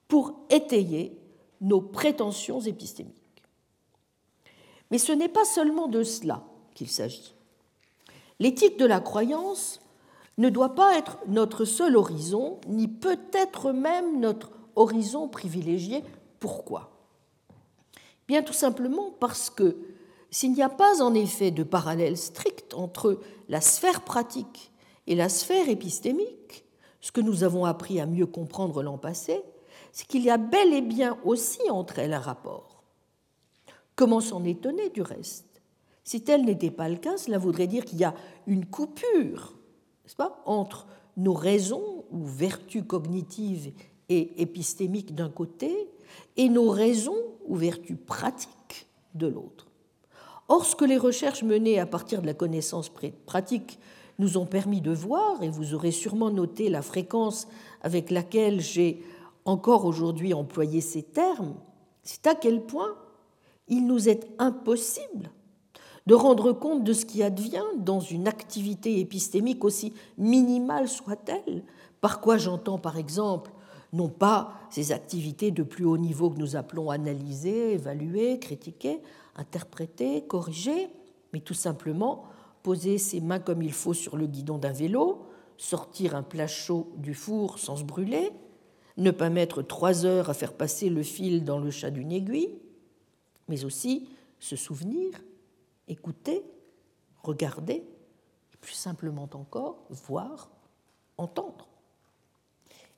pour étayer nos prétentions épistémiques. Mais ce n'est pas seulement de cela qu'il s'agit. L'éthique de la croyance ne doit pas être notre seul horizon, ni peut-être même notre horizon privilégié. Pourquoi? Bien tout simplement parce que s'il n'y a pas en effet de parallèle strict entre la sphère pratique et la sphère épistémique, ce que nous avons appris à mieux comprendre l'an passé, c'est qu'il y a bel et bien aussi entre elles un rapport. Comment s'en étonner du reste? Si tel n'était pas le cas, cela voudrait dire qu'il y a une coupure pas, entre nos raisons ou vertus cognitives et épistémiques d'un côté et nos raisons ou vertus pratiques de l'autre. Or, ce que les recherches menées à partir de la connaissance pratique nous ont permis de voir, et vous aurez sûrement noté la fréquence avec laquelle j'ai encore aujourd'hui employé ces termes, c'est à quel point il nous est impossible de rendre compte de ce qui advient dans une activité épistémique aussi minimale soit-elle, par quoi j'entends par exemple non pas ces activités de plus haut niveau que nous appelons analyser, évaluer, critiquer, interpréter, corriger, mais tout simplement poser ses mains comme il faut sur le guidon d'un vélo, sortir un plat chaud du four sans se brûler, ne pas mettre trois heures à faire passer le fil dans le chat d'une aiguille, mais aussi se souvenir, écouter, regarder, et plus simplement encore, voir, entendre.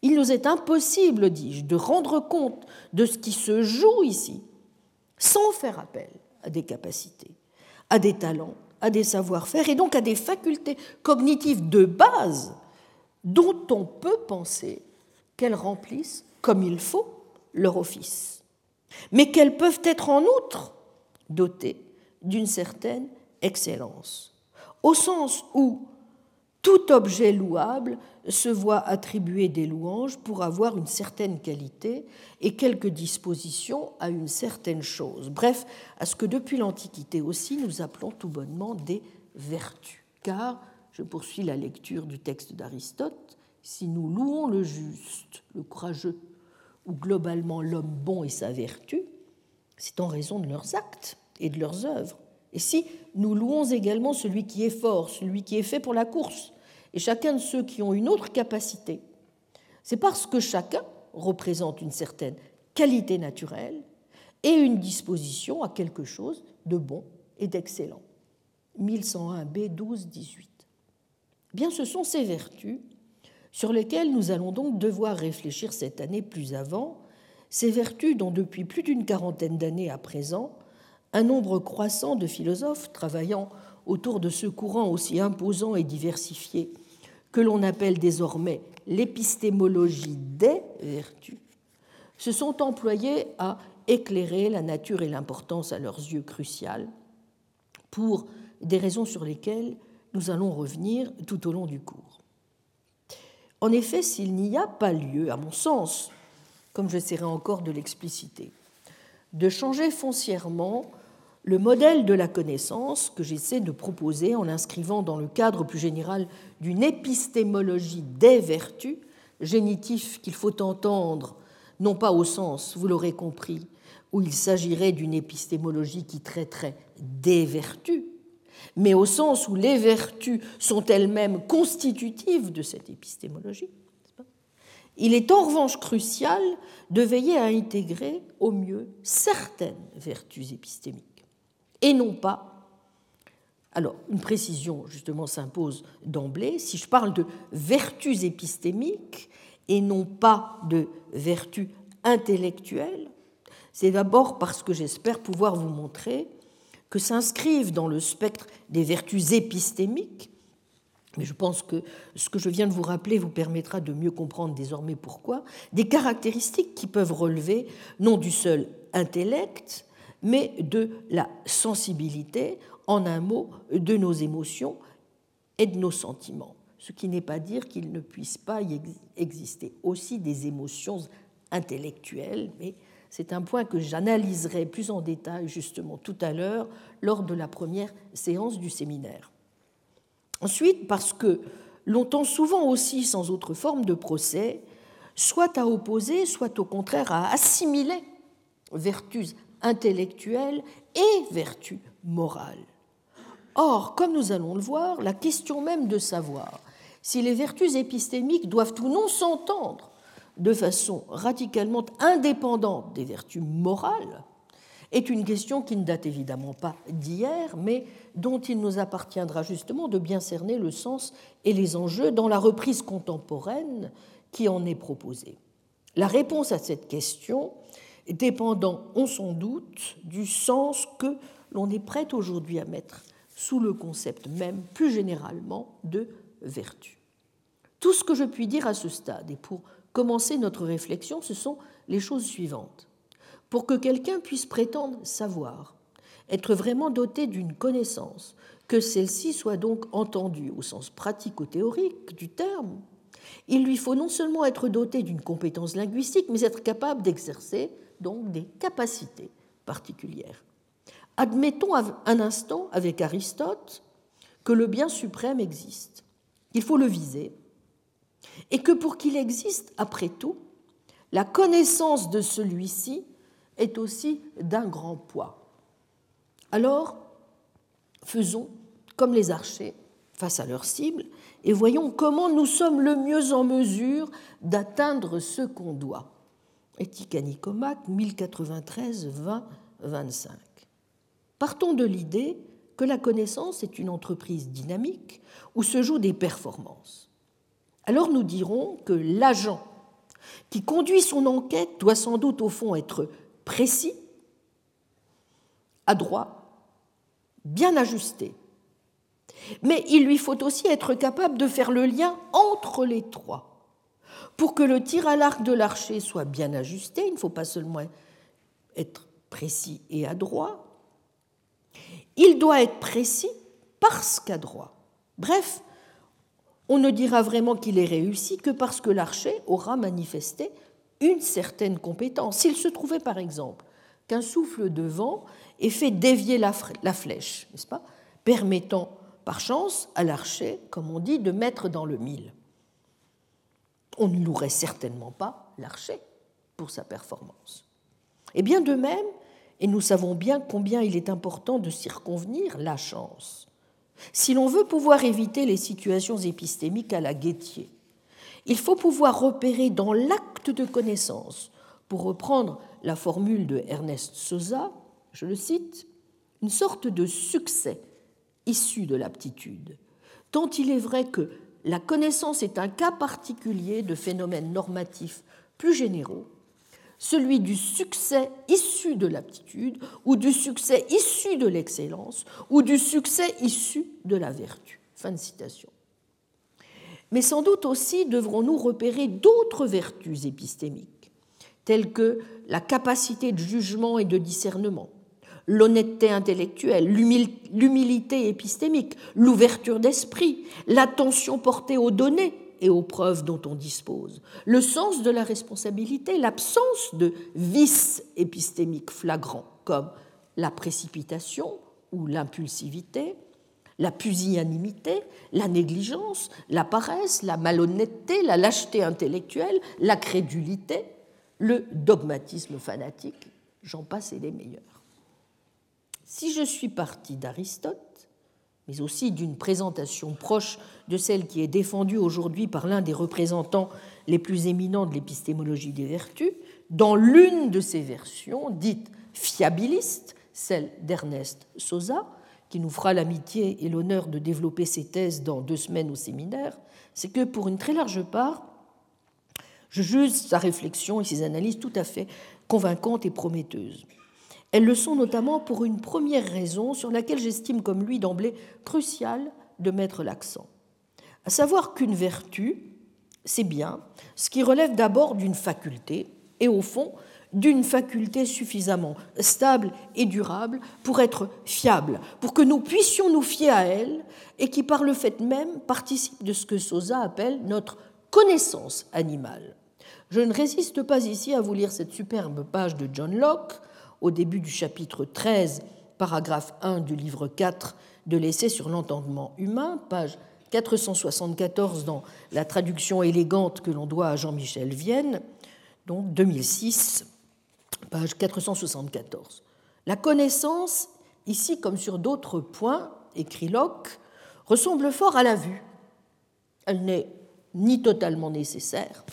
Il nous est impossible, dis-je, de rendre compte de ce qui se joue ici sans faire appel à des capacités, à des talents, à des savoir-faire et donc à des facultés cognitives de base dont on peut penser qu'elles remplissent comme il faut leur office, mais qu'elles peuvent être en outre dotées d'une certaine excellence, au sens où tout objet louable se voit attribuer des louanges pour avoir une certaine qualité et quelques dispositions à une certaine chose. Bref, à ce que depuis l'Antiquité aussi nous appelons tout bonnement des vertus. Car, je poursuis la lecture du texte d'Aristote, si nous louons le juste, le courageux, ou globalement l'homme bon et sa vertu, c'est en raison de leurs actes et de leurs œuvres. Et si nous louons également celui qui est fort, celui qui est fait pour la course, et chacun de ceux qui ont une autre capacité, c'est parce que chacun représente une certaine qualité naturelle et une disposition à quelque chose de bon et d'excellent. 1101b 12 18. Bien, ce sont ces vertus sur lesquelles nous allons donc devoir réfléchir cette année plus avant, ces vertus dont depuis plus d'une quarantaine d'années à présent, un nombre croissant de philosophes travaillant autour de ce courant aussi imposant et diversifié que l'on appelle désormais l'épistémologie des vertus, se sont employés à éclairer la nature et l'importance à leurs yeux cruciales, pour des raisons sur lesquelles nous allons revenir tout au long du cours. En effet, s'il n'y a pas lieu, à mon sens, comme j'essaierai encore de l'expliciter, de changer foncièrement le modèle de la connaissance que j'essaie de proposer en l'inscrivant dans le cadre plus général d'une épistémologie des vertus, génitif qu'il faut entendre non pas au sens, vous l'aurez compris, où il s'agirait d'une épistémologie qui traiterait des vertus, mais au sens où les vertus sont elles-mêmes constitutives de cette épistémologie. Il est en revanche crucial de veiller à intégrer au mieux certaines vertus épistémiques et non pas. Alors, une précision justement s'impose d'emblée. Si je parle de vertus épistémiques et non pas de vertus intellectuelles, c'est d'abord parce que j'espère pouvoir vous montrer que s'inscrivent dans le spectre des vertus épistémiques, mais je pense que ce que je viens de vous rappeler vous permettra de mieux comprendre désormais pourquoi, des caractéristiques qui peuvent relever non du seul intellect, mais de la sensibilité, en un mot, de nos émotions et de nos sentiments. Ce qui n'est pas dire qu'il ne puisse pas y exister aussi des émotions intellectuelles, mais C'est un point que j'analyserai plus en détail justement tout à l'heure lors de la première séance du séminaire. Ensuite, parce que l'on tend souvent aussi, sans autre forme de procès, soit à opposer, soit au contraire à assimiler vertus intellectuelles et vertus morales. Or, comme nous allons le voir, la question même de savoir si les vertus épistémiques doivent ou non s'entendre de façon radicalement indépendante des vertus morales est une question qui ne date évidemment pas d'hier, mais dont il nous appartiendra justement de bien cerner le sens et les enjeux dans la reprise contemporaine qui en est proposée. La réponse à cette question dépendant, on s'en doute, du sens que l'on est prêt aujourd'hui à mettre sous le concept même, plus généralement, de vertu. Tout ce que je puis dire à ce stade, et pour commencer notre réflexion, ce sont les choses suivantes. Pour que quelqu'un puisse prétendre savoir, être vraiment doté d'une connaissance, que celle-ci soit donc entendue au sens pratico-théorique du terme, il lui faut non seulement être doté d'une compétence linguistique, mais être capable d'exercer donc des capacités particulières. Admettons un instant avec Aristote que le bien suprême existe. Il faut le viser. Et que pour qu'il existe, après tout, la connaissance de celui-ci est aussi d'un grand poids. Alors, faisons comme les archers face à leur cible et voyons comment nous sommes le mieux en mesure d'atteindre ce qu'on doit. Éthique à 1093, 20, 25. Partons de l'idée que la connaissance est une entreprise dynamique où se jouent des performances. Alors nous dirons que l'agent qui conduit son enquête doit sans doute au fond être précis, adroit, bien ajusté. Mais il lui faut aussi être capable de faire le lien entre les trois. Pour que le tir à l'arc de l'archer soit bien ajusté, il ne faut pas seulement être précis et adroit, il doit être précis parce qu'adroit. Bref, on ne dira vraiment qu'il est réussi que parce que l'archer aura manifesté une certaine compétence. S'il se trouvait par exemple qu'un souffle de vent ait fait dévier la, flèche, n'est-ce pas, permettant par chance à l'archer, comme on dit, de mettre dans le mille. On ne louerait certainement pas l'archer pour sa performance. Et bien de même, et nous savons bien combien il est important de circonvenir la chance. Si l'on veut pouvoir éviter les situations épistémiques à la guettier, il faut pouvoir repérer dans l'acte de connaissance, pour reprendre la formule de Ernest Sosa, je le cite, une sorte de succès issu de l'aptitude, tant il est vrai que la connaissance est un cas particulier de phénomènes normatifs plus généraux, celui du succès issu de l'aptitude, ou du succès issu de l'excellence, ou du succès issu de la vertu. Mais sans doute aussi devrons-nous repérer d'autres vertus épistémiques, telles que la capacité de jugement et de discernement, l'honnêteté intellectuelle, l'humilité épistémique, l'ouverture d'esprit, l'attention portée aux données et aux preuves dont on dispose, le sens de la responsabilité, l'absence de vices épistémiques flagrants comme la précipitation ou l'impulsivité, la pusillanimité, la négligence, la paresse, la malhonnêteté, la lâcheté intellectuelle, la crédulité, le dogmatisme fanatique, j'en passe et des meilleurs. Si je suis parti d'Aristote, mais aussi d'une présentation proche de celle qui est défendue aujourd'hui par l'un des représentants les plus éminents de l'épistémologie des vertus, dans l'une de ces versions dites fiabilistes, celle d'Ernest Sosa, qui nous fera l'amitié et l'honneur de développer ses thèses dans deux semaines au séminaire, c'est que pour une très large part, je juge sa réflexion et ses analyses tout à fait convaincantes et prometteuses. Elles le sont notamment pour une première raison sur laquelle j'estime comme lui d'emblée crucial de mettre l'accent, à savoir qu'une vertu, c'est bien ce qui relève d'abord d'une faculté et au fond d'une faculté suffisamment stable et durable pour être fiable, pour que nous puissions nous fier à elle et qui par le fait même participe de ce que Sosa appelle notre connaissance animale. Je ne résiste pas ici à vous lire cette superbe page de John Locke, au début du chapitre 13, paragraphe 1 du livre 4 de l'essai sur l'entendement humain, page 474 dans la traduction élégante que l'on doit à Jean-Michel Vienne, donc 2006, page 474. La connaissance, ici comme sur d'autres points, écrit Locke, ressemble fort à la vue. Elle n'est ni totalement nécessaire,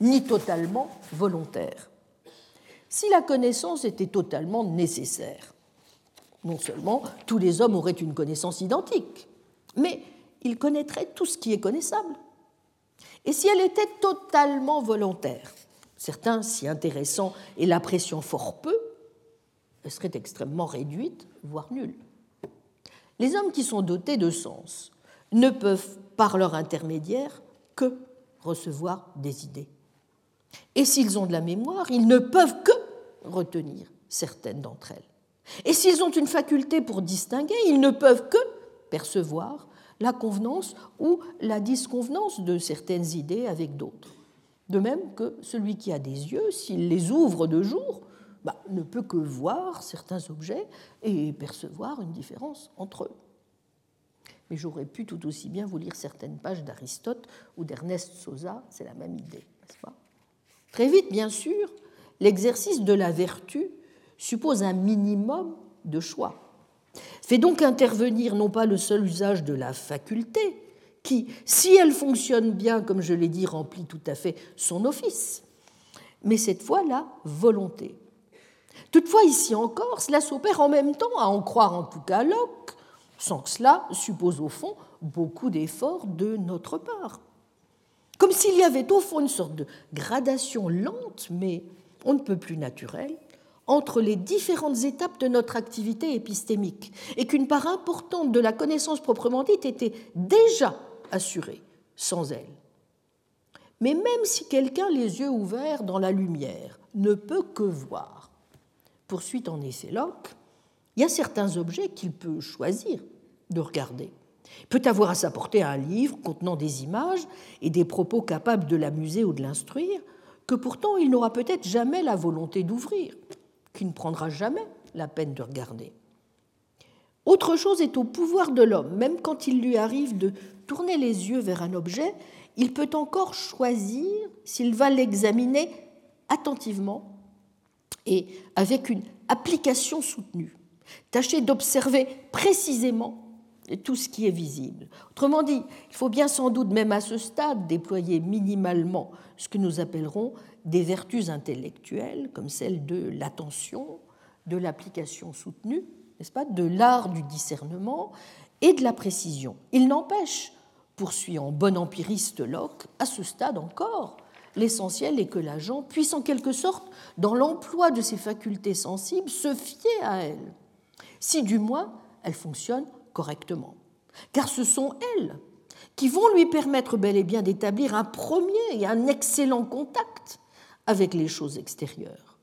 ni totalement volontaire. Si la connaissance était totalement nécessaire, non seulement tous les hommes auraient une connaissance identique, mais ils connaîtraient tout ce qui est connaissable. Et si elle était totalement volontaire, certains si intéressants et l'appréciant fort peu, elle serait extrêmement réduite, voire nulle. Les hommes qui sont dotés de sens ne peuvent, par leur intermédiaire, que recevoir des idées. Et s'ils ont de la mémoire, ils ne peuvent que retenir certaines d'entre elles. Et s'ils ont une faculté pour distinguer, ils ne peuvent que percevoir la convenance ou la disconvenance de certaines idées avec d'autres. De même que celui qui a des yeux, s'il les ouvre de jour, bah, ne peut que voir certains objets et percevoir une différence entre eux. Mais j'aurais pu tout aussi bien vous lire certaines pages d'Aristote ou d'Ernest Sosa, c'est la même idée, n'est-ce pas? Très vite, bien sûr, l'exercice de la vertu suppose un minimum de choix. Fait donc intervenir non pas le seul usage de la faculté, qui, si elle fonctionne bien, comme je l'ai dit, remplit tout à fait son office, mais cette fois la volonté. Toutefois, ici encore, cela s'opère en même temps, à en croire en tout cas Locke, sans que cela suppose au fond beaucoup d'efforts de notre part. Comme s'il y avait au fond une sorte de gradation lente, mais on ne peut plus naturelle, entre les différentes étapes de notre activité épistémique, et qu'une part importante de la connaissance proprement dite était déjà assurée sans elle. Mais même si quelqu'un, les yeux ouverts dans la lumière, ne peut que voir, poursuit en effet Locke, il y a certains objets qu'il peut choisir de regarder. Il peut avoir à sa portée un livre contenant des images et des propos capables de l'amuser ou de l'instruire, que pourtant il n'aura peut-être jamais la volonté d'ouvrir, qu'il ne prendra jamais la peine de regarder. Autre chose est au pouvoir de l'homme, même quand il lui arrive de tourner les yeux vers un objet, il peut encore choisir s'il va l'examiner attentivement et avec une application soutenue. Tâcher d'observer précisément tout ce qui est visible. Autrement dit, il faut bien sans doute, même à ce stade, déployer minimalement ce que nous appellerons des vertus intellectuelles, comme celle de l'attention, de l'application soutenue, n'est-ce pas, de l'art du discernement et de la précision. Il n'empêche, poursuit en bon empiriste Locke, à ce stade encore, l'essentiel est que l'agent puisse en quelque sorte, dans l'emploi de ses facultés sensibles, se fier à elle, si du moins elle fonctionne correctement. Car ce sont elles qui vont lui permettre bel et bien d'établir un premier et un excellent contact avec les choses extérieures.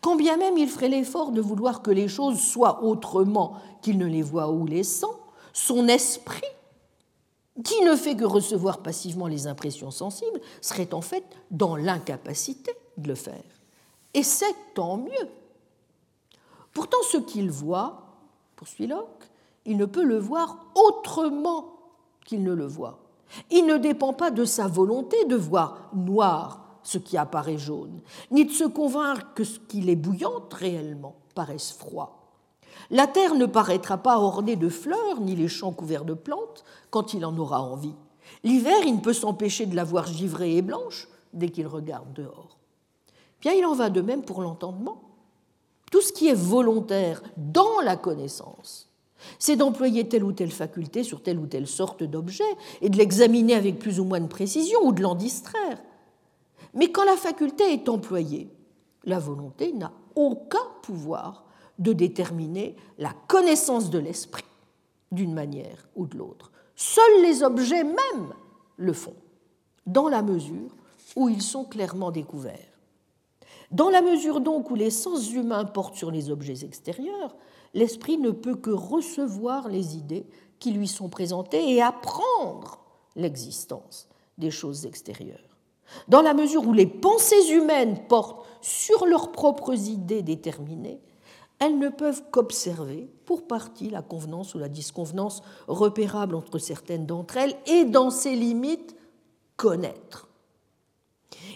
Quand bien même il ferait l'effort de vouloir que les choses soient autrement qu'il ne les voit ou les sent, son esprit qui ne fait que recevoir passivement les impressions sensibles, serait en fait dans l'incapacité de le faire. Et c'est tant mieux. Pourtant, ce qu'il voit, poursuit Locke, il ne peut le voir autrement qu'il ne le voit. Il ne dépend pas de sa volonté de voir noir ce qui apparaît jaune, ni de se convaincre que ce qu'il est bouillante réellement paraisse froid. La terre ne paraîtra pas ornée de fleurs, ni les champs couverts de plantes, quand il en aura envie. L'hiver, il ne peut s'empêcher de la voir givrée et blanche dès qu'il regarde dehors. Bien, il en va de même pour l'entendement. Tout ce qui est volontaire dans la connaissance, c'est d'employer telle ou telle faculté sur telle ou telle sorte d'objet et de l'examiner avec plus ou moins de précision ou de l'en distraire. Mais quand la faculté est employée, la volonté n'a aucun pouvoir de déterminer la connaissance de l'esprit d'une manière ou de l'autre. Seuls les objets mêmes le font, dans la mesure où ils sont clairement découverts. Dans la mesure donc où les sens humains portent sur les objets extérieurs, l'esprit ne peut que recevoir les idées qui lui sont présentées et apprendre l'existence des choses extérieures. dans la mesure où les pensées humaines portent sur leurs propres idées déterminées, elles ne peuvent qu'observer, pour partie, la convenance ou la disconvenance repérable entre certaines d'entre elles et, dans ses limites, connaître.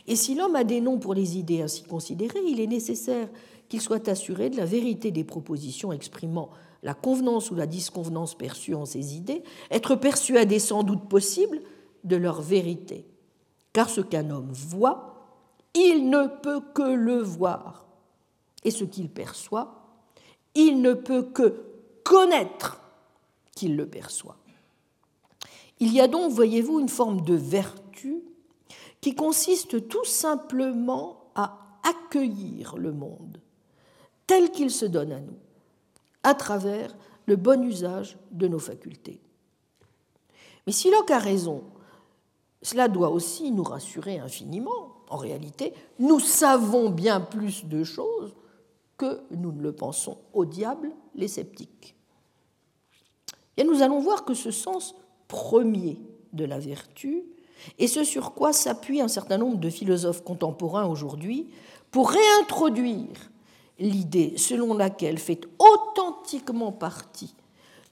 Et si l'homme a des noms pour les idées ainsi considérées, il est nécessaire qu'il soit assuré de la vérité des propositions exprimant la convenance ou la disconvenance perçue en ces idées, être persuadé sans doute possible de leur vérité. Car ce qu'un homme voit, il ne peut que le voir. Et ce qu'il perçoit, il ne peut que connaître qu'il le perçoit. Il y a donc, voyez-vous, une forme de vertu qui consiste tout simplement à accueillir le monde tel qu'il se donne à nous, à travers le bon usage de nos facultés. Mais si Locke a raison, cela doit aussi nous rassurer infiniment. En réalité, nous savons bien plus de choses que nous ne le pensons au diable, les sceptiques. Et nous allons voir que ce sens premier de la vertu et ce sur quoi s'appuient un certain nombre de philosophes contemporains aujourd'hui pour réintroduire l'idée selon laquelle fait authentiquement partie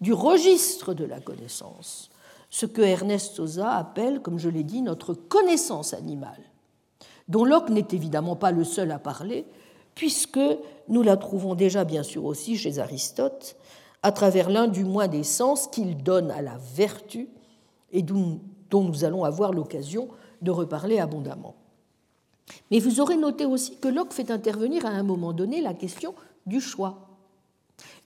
du registre de la connaissance ce que Ernest Sosa appelle, comme je l'ai dit, notre connaissance animale, dont Locke n'est évidemment pas le seul à parler, puisque nous la trouvons déjà bien sûr aussi chez Aristote, à travers l'un du moins des sens qu'il donne à la vertu et dont nous allons avoir l'occasion de reparler abondamment. Mais vous aurez noté aussi que Locke fait intervenir à un moment donné la question du choix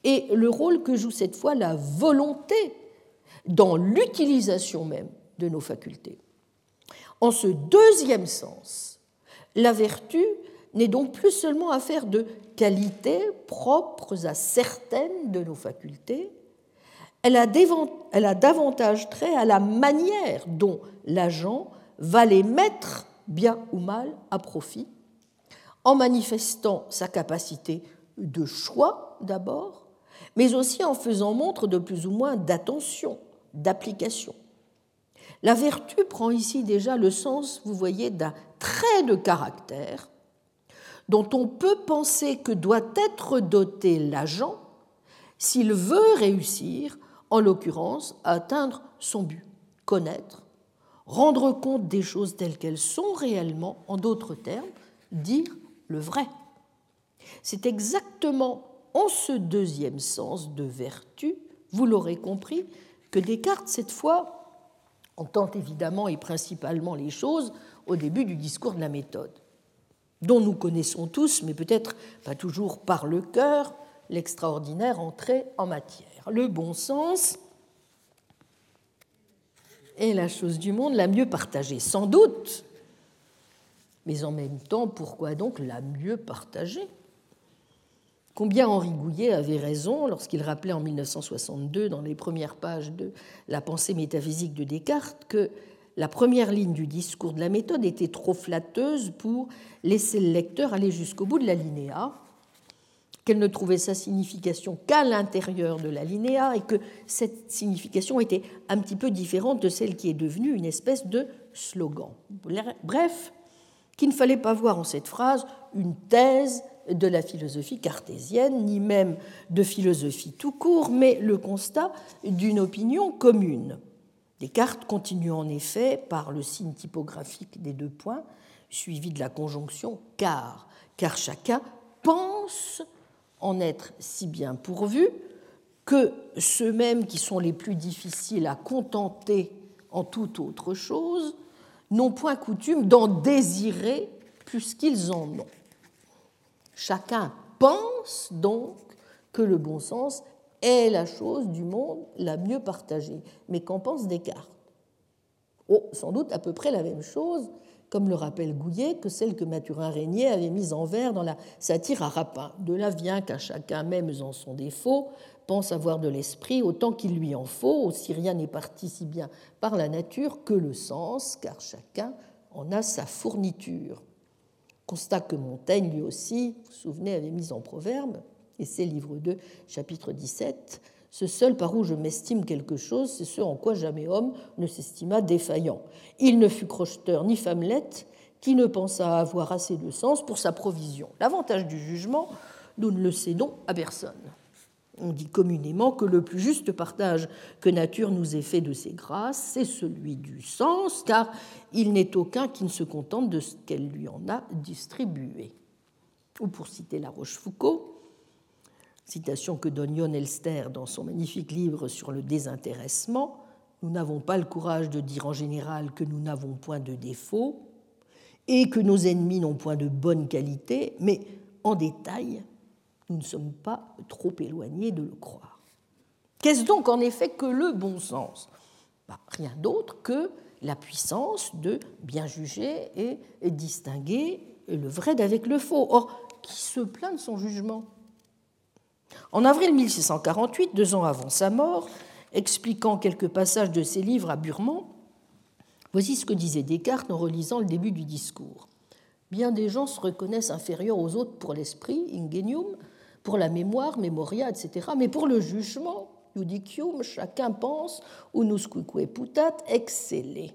et le rôle que joue cette fois la volonté dans l'utilisation même de nos facultés. En ce deuxième sens, la vertu n'est donc plus seulement affaire de qualités propres à certaines de nos facultés, elle a, davantage trait à la manière dont l'agent va les mettre, bien ou mal, à profit, en manifestant sa capacité de choix d'abord, mais aussi en faisant montre de plus ou moins d'attention, d'application. La vertu prend ici déjà le sens, vous voyez, d'un trait de caractère dont on peut penser que doit être doté l'agent s'il veut réussir, en l'occurrence, à atteindre son but, connaître, rendre compte des choses telles qu'elles sont réellement, en d'autres termes, dire le vrai. C'est exactement en ce deuxième sens de vertu, vous l'aurez compris, que Descartes, cette fois, entend évidemment et principalement les choses au début du discours de la méthode dont nous connaissons tous, mais peut-être pas toujours par le cœur, l'extraordinaire entrée en matière. Le bon sens est la chose du monde la mieux partagée, sans doute, mais en même temps, pourquoi donc la mieux partagée? Combien Henri Gouillet avait raison lorsqu'il rappelait en 1962, dans les premières pages de La pensée métaphysique de Descartes, que la première ligne du discours de la méthode était trop flatteuse pour laisser le lecteur aller jusqu'au bout de la linéa, qu'elle ne trouvait sa signification qu'à l'intérieur de la linéa et que cette signification était un petit peu différente de celle qui est devenue une espèce de slogan. Bref, qu'il ne fallait pas voir en cette phrase une thèse de la philosophie cartésienne, ni même de philosophie tout court, mais le constat d'une opinion commune. Descartes continue en effet par le signe typographique des deux points, suivi de la conjonction car, car chacun pense en être si bien pourvu que ceux-mêmes qui sont les plus difficiles à contenter en toute autre chose n'ont point coutume d'en désirer plus qu'ils en ont. Chacun pense donc que le bon sens est la chose du monde la mieux partagée. Mais qu'en pense Descartes? Oh, sans doute à peu près la même chose, comme le rappelle Gouillet, que celle que Mathurin Régnier avait mise en vers dans la satire à Rapin. De là vient qu'à chacun, même en son défaut, pense avoir de l'esprit autant qu'il lui en faut, aussi rien n'est parti si bien par la nature que le sens, car chacun en a sa fourniture. Constat que Montaigne, lui aussi, vous vous souvenez, avait mis en proverbe, et c'est livre 2, chapitre 17. Ce seul par où je m'estime quelque chose, c'est ce en quoi jamais homme ne s'estima défaillant. Il ne fut crocheteur ni femmelette, qui ne pensa avoir assez de sens pour sa provision. L'avantage du jugement, nous ne le cédons à personne. On dit communément que le plus juste partage que nature nous ait fait de ses grâces, c'est celui du sens, car il n'est aucun qui ne se contente de ce qu'elle lui en a distribué. Ou pour citer La Rochefoucauld, citation que donne Jon Elster dans son magnifique livre sur le désintéressement, nous n'avons pas le courage de dire en général que nous n'avons point de défauts et que nos ennemis n'ont point de bonne qualité, mais en détail, nous ne sommes pas trop éloignés de le croire. Qu'est-ce donc en effet que le bon sens? Bah, Rien d'autre que la puissance de bien juger et distinguer le vrai d'avec le faux. Or, qui se plaint de son jugement? En avril 1648, deux ans avant sa mort, expliquant quelques passages de ses livres à Burman, voici ce que disait Descartes en relisant le début du discours. Bien des gens se reconnaissent inférieurs aux autres pour l'esprit, ingenium, pour la mémoire, memoria, etc. Mais pour le jugement, judicium, chacun pense, unusque putat, exceller.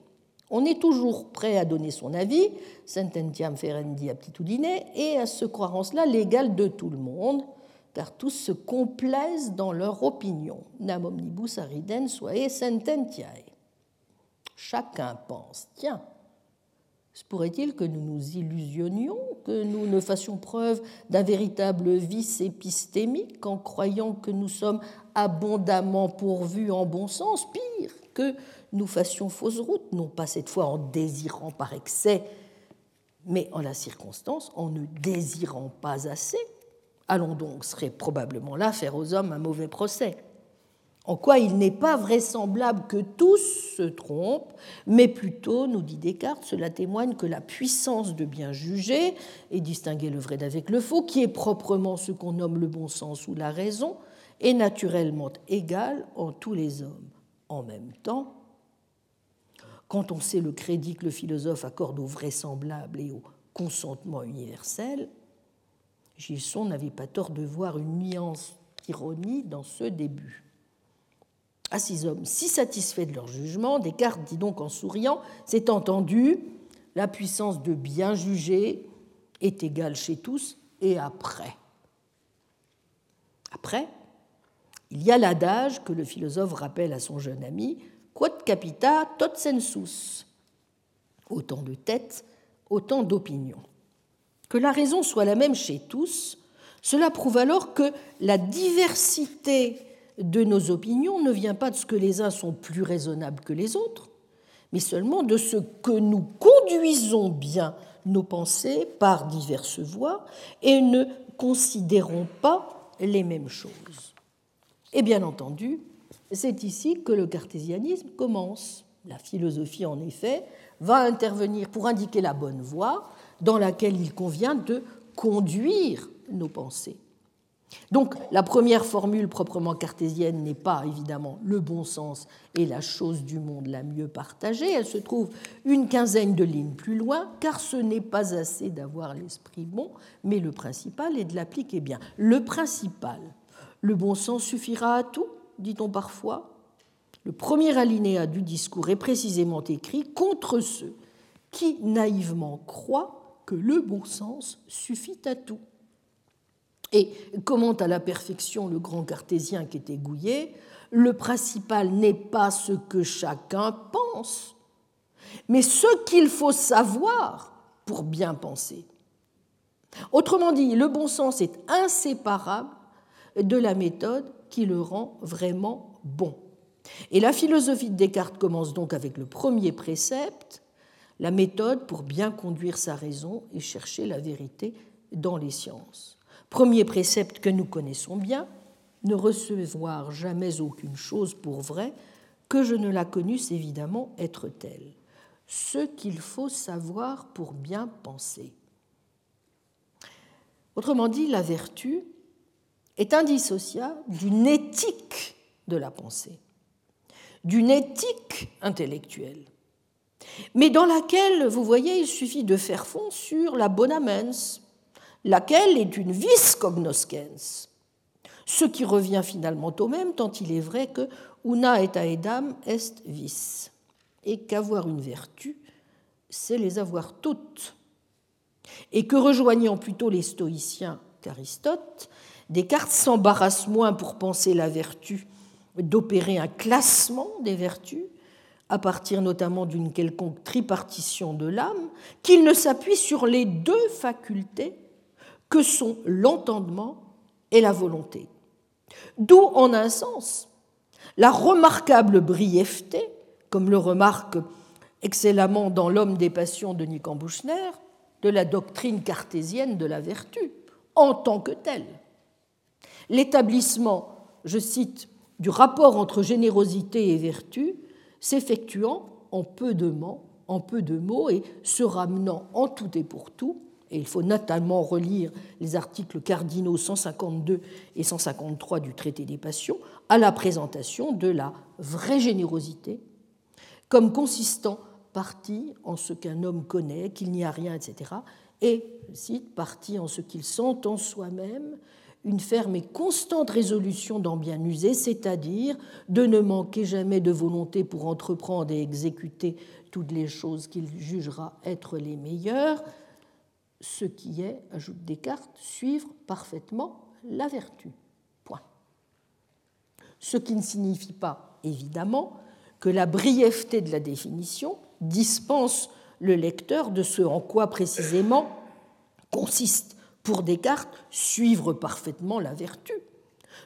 On est toujours prêt à donner son avis, sententiam ferendi aptitudine, et à se croire en cela l'égal de tout le monde, car tous se complaisent dans leur opinion. Nam omnibus ariden suae sententiae. Chacun pense, tiens, se pourrait-il que nous nous illusionnions, que nous ne fassions preuve d'un véritable vice épistémique en croyant que nous sommes abondamment pourvus en bon sens? Pire, que nous fassions fausse route, non pas cette fois en désirant par excès, mais en la circonstance, en ne désirant pas assez. Allons donc, serait probablement là faire aux hommes un mauvais procès en quoi il n'est pas vraisemblable que tous se trompent, mais plutôt, nous dit Descartes, cela témoigne que la puissance de bien juger et distinguer le vrai d'avec le faux, qui est proprement ce qu'on nomme le bon sens ou la raison, est naturellement égale en tous les hommes. En même temps, quand on sait le crédit que le philosophe accorde au vraisemblable et au consentement universel, Gilson n'avait pas tort de voir une nuance d'ironie dans ce début à six hommes si satisfaits de leur jugement, Descartes dit donc en souriant C'est entendu, la puissance de bien juger est égale chez tous, et après Après, il y a l'adage que le philosophe rappelle à son jeune ami Quod capita, tot sensus. Autant de têtes, autant d'opinions. Que la raison soit la même chez tous, cela prouve alors que la diversité de nos opinions ne vient pas de ce que les uns sont plus raisonnables que les autres, mais seulement de ce que nous conduisons bien nos pensées par diverses voies et ne considérons pas les mêmes choses. Et bien entendu, c'est ici que le cartésianisme commence. La philosophie, en effet, va intervenir pour indiquer la bonne voie dans laquelle il convient de conduire nos pensées. Donc la première formule proprement cartésienne n'est pas évidemment le bon sens et la chose du monde la mieux partagée, elle se trouve une quinzaine de lignes plus loin, car ce n'est pas assez d'avoir l'esprit bon, mais le principal est de l'appliquer bien. Le principal, le bon sens suffira à tout, dit-on parfois. Le premier alinéa du discours est précisément écrit contre ceux qui naïvement croient le bon sens suffit à tout. Et comment à la perfection le grand cartésien qui était Gouillet, le principal n'est pas ce que chacun pense, mais ce qu'il faut savoir pour bien penser. Autrement dit, le bon sens est inséparable de la méthode qui le rend vraiment bon. Et la philosophie de Descartes commence donc avec le premier précepte, la méthode pour bien conduire sa raison et chercher la vérité dans les sciences. Premier précepte que nous connaissons bien, ne recevoir jamais aucune chose pour vraie que je ne la connusse évidemment être telle. Ce qu'il faut savoir pour bien penser. Autrement dit, la vertu est indissociable d'une éthique de la pensée, d'une éthique intellectuelle, mais dans laquelle, vous voyez, il suffit de faire fond sur la bonamens, laquelle est une vis cognoscens, ce qui revient finalement au même, tant il est vrai que una et aedam est vis, et qu'avoir une vertu, c'est les avoir toutes. et que rejoignant plutôt les stoïciens qu'Aristote, Descartes s'embarrasse moins pour penser la vertu d'opérer un classement des vertus, à partir notamment d'une quelconque tripartition de l'âme, qu'il ne s'appuie sur les deux facultés que sont l'entendement et la volonté. D'où, en un sens, la remarquable brièveté, comme le remarque excellemment dans L'homme des passions de Nican Bouchner, de la doctrine cartésienne de la vertu, en tant que telle. L'établissement, je cite, du rapport entre générosité et vertu s'effectuant en peu de mots, et se ramenant en tout et pour tout, et il faut notamment relire les articles cardinaux 152 et 153 du traité des passions, à la présentation de la vraie générosité comme consistant partie en ce qu'un homme connaît, qu'il n'y a rien, etc., et, cite, partie en ce qu'il sent en soi-même, une ferme et constante résolution d'en bien user, c'est-à-dire de ne manquer jamais de volonté pour entreprendre et exécuter toutes les choses qu'il jugera être les meilleures, ce qui est, ajoute Descartes, suivre parfaitement la vertu. Point. Ce qui ne signifie pas, évidemment, que la brièveté de la définition dispense le lecteur de ce en quoi précisément consiste pour Descartes suivre parfaitement la vertu,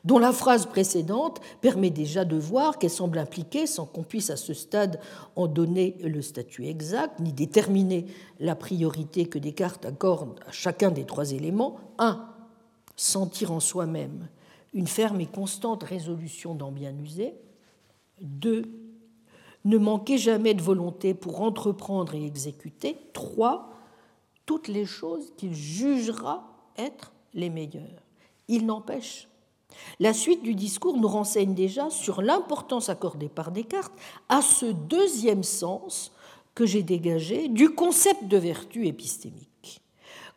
dont la phrase précédente permet déjà de voir qu'elle semble impliquer, sans qu'on puisse à ce stade en donner le statut exact, ni déterminer la priorité que Descartes accorde à chacun des trois éléments, un, sentir en soi-même une ferme et constante résolution d'en bien user, deux, ne manquer jamais de volonté pour entreprendre et exécuter, trois, toutes les choses qu'il jugera être les meilleures. Il n'empêche la suite du discours nous renseigne déjà sur l'importance accordée par Descartes à ce deuxième sens que j'ai dégagé du concept de vertu épistémique,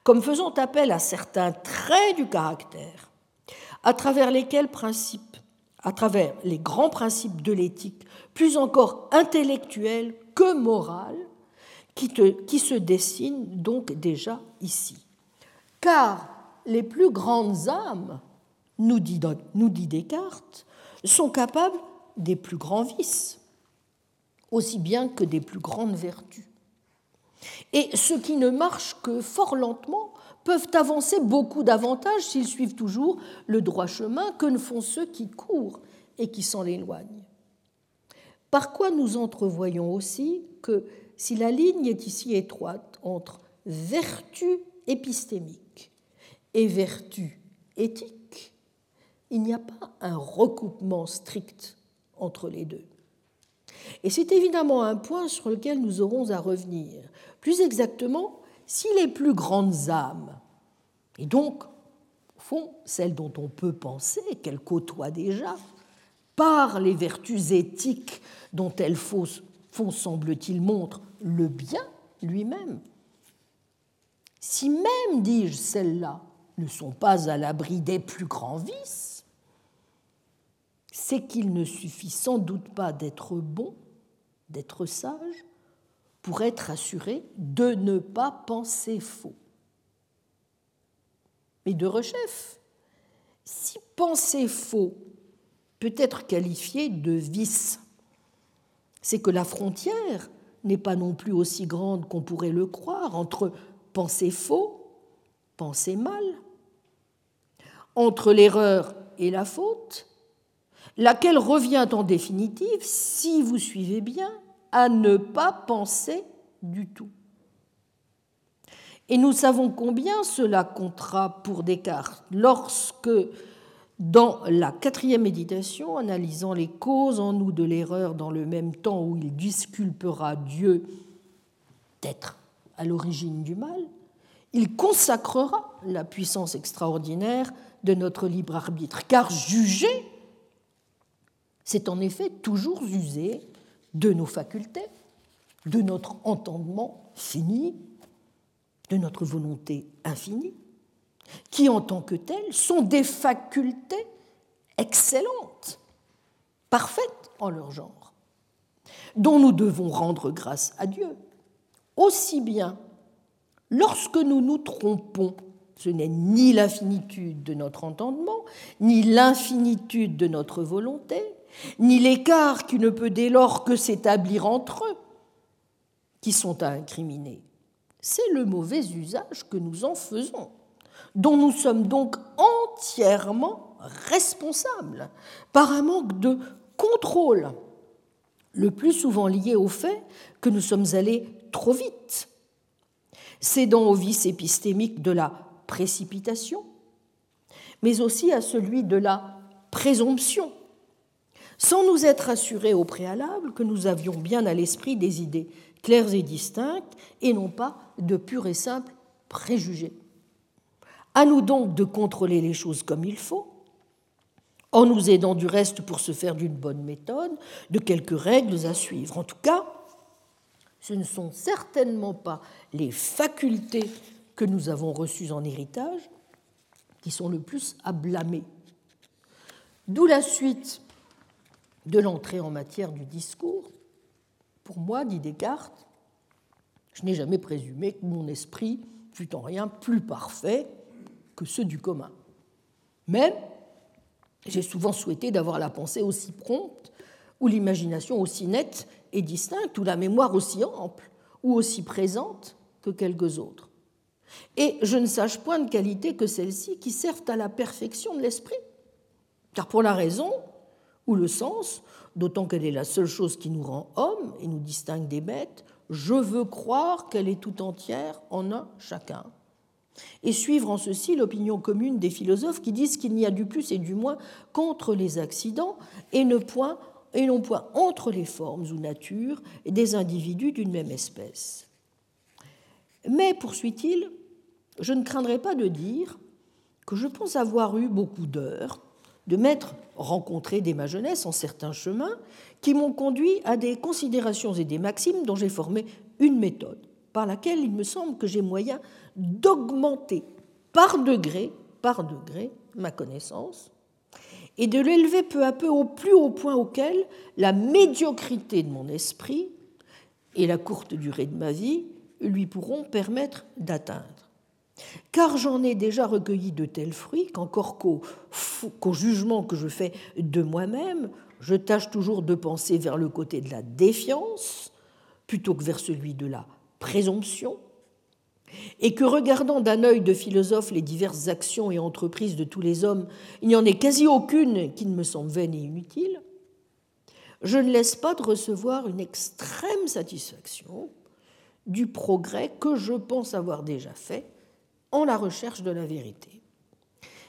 comme faisant appel à certains traits du caractère, à travers lesquels principes, à travers les grands principes de l'éthique, plus encore intellectuels que moraux, qui, qui se dessinent donc déjà ici. Car les plus grandes âmes nous dit, Descartes, sont capables des plus grands vices, aussi bien que des plus grandes vertus. Et ceux qui ne marchent que fort lentement peuvent avancer beaucoup davantage s'ils suivent toujours le droit chemin que ne font ceux qui courent et qui s'en éloignent. Par quoi nous entrevoyons aussi que si la ligne est ici étroite entre vertu épistémique et vertu éthique, il n'y a pas un recoupement strict entre les deux. Et c'est évidemment un point sur lequel nous aurons à revenir. Plus exactement, si les plus grandes âmes, et donc, au fond, celles dont on peut penser qu'elles côtoient déjà, par les vertus éthiques dont elles font, semble-t-il, montre le bien lui-même, si même, dis-je, celles-là ne sont pas à l'abri des plus grands vices, c'est qu'il ne suffit sans doute pas d'être bon, d'être sage, pour être assuré de ne pas penser faux. Mais de rechef, si penser faux peut être qualifié de vice, c'est que la frontière n'est pas non plus aussi grande qu'on pourrait le croire entre penser faux, penser mal, entre l'erreur et la faute, laquelle revient en définitive, si vous suivez bien, à ne pas penser du tout. Et nous savons combien cela comptera pour Descartes lorsque, dans la quatrième méditation, analysant les causes en nous de l'erreur dans le même temps où il disculpera Dieu d'être à l'origine du mal, il consacrera la puissance extraordinaire de notre libre arbitre, car juger c'est en effet toujours user de nos facultés, de notre entendement fini, de notre volonté infinie, qui en tant que telles sont des facultés excellentes, parfaites en leur genre, dont nous devons rendre grâce à Dieu, aussi bien Lorsque nous nous trompons, ce n'est ni l'infinitude de notre entendement, ni l'infinitude de notre volonté, ni l'écart qui ne peut dès lors que s'établir entre eux, qui sont à incriminer. C'est le mauvais usage que nous en faisons, dont nous sommes donc entièrement responsables par un manque de contrôle, le plus souvent lié au fait que nous sommes allés trop vite, cédant au vice épistémique de la précipitation, mais aussi à celui de la présomption, sans nous être assurés au préalable que nous avions bien à l'esprit des idées claires et distinctes et non pas de purs et simples préjugés. À nous donc de contrôler les choses comme il faut, en nous aidant du reste pour se faire d'une bonne méthode, de quelques règles à suivre. En tout cas, ce ne sont certainement pas les facultés que nous avons reçues en héritage qui sont le plus à blâmer. D'où la suite de l'entrée en matière du discours. Pour moi, dit Descartes, je n'ai jamais présumé que mon esprit fût en rien plus parfait que ceux du commun. Mais j'ai souvent souhaité d'avoir la pensée aussi prompte, ou l'imagination aussi nette et distincte, ou la mémoire aussi ample, ou aussi présente que quelques autres. Et je ne sache point de qualité que celles-ci qui servent à la perfection de l'esprit. Car pour la raison, ou le sens, d'autant qu'elle est la seule chose qui nous rend hommes et nous distingue des bêtes, je veux croire qu'elle est tout entière en un chacun. Et suivre en ceci l'opinion commune des philosophes qui disent qu'il n'y a du plus et du moins qu'entre les accidents et non point entre les formes ou natures des individus d'une même espèce. Mais, poursuit-il, je ne craindrai pas de dire que je pense avoir eu beaucoup d'heures de m'être rencontré dès ma jeunesse en certains chemins qui m'ont conduit à des considérations et des maximes dont j'ai formé une méthode par laquelle il me semble que j'ai moyen d'augmenter par degré, par degré, ma connaissance et de l'élever peu à peu au plus haut point auquel la médiocrité de mon esprit et la courte durée de ma vie lui pourront permettre d'atteindre. Car j'en ai déjà recueilli de tels fruits qu'encore qu'au jugement que je fais de moi-même, je tâche toujours de penser vers le côté de la défiance plutôt que vers celui de la présomption, et que regardant d'un œil de philosophe les diverses actions et entreprises de tous les hommes, il n'y en ait quasi aucune qui ne me semble vaine et inutile, je ne laisse pas de recevoir une extrême satisfaction du progrès que je pense avoir déjà fait en la recherche de la vérité,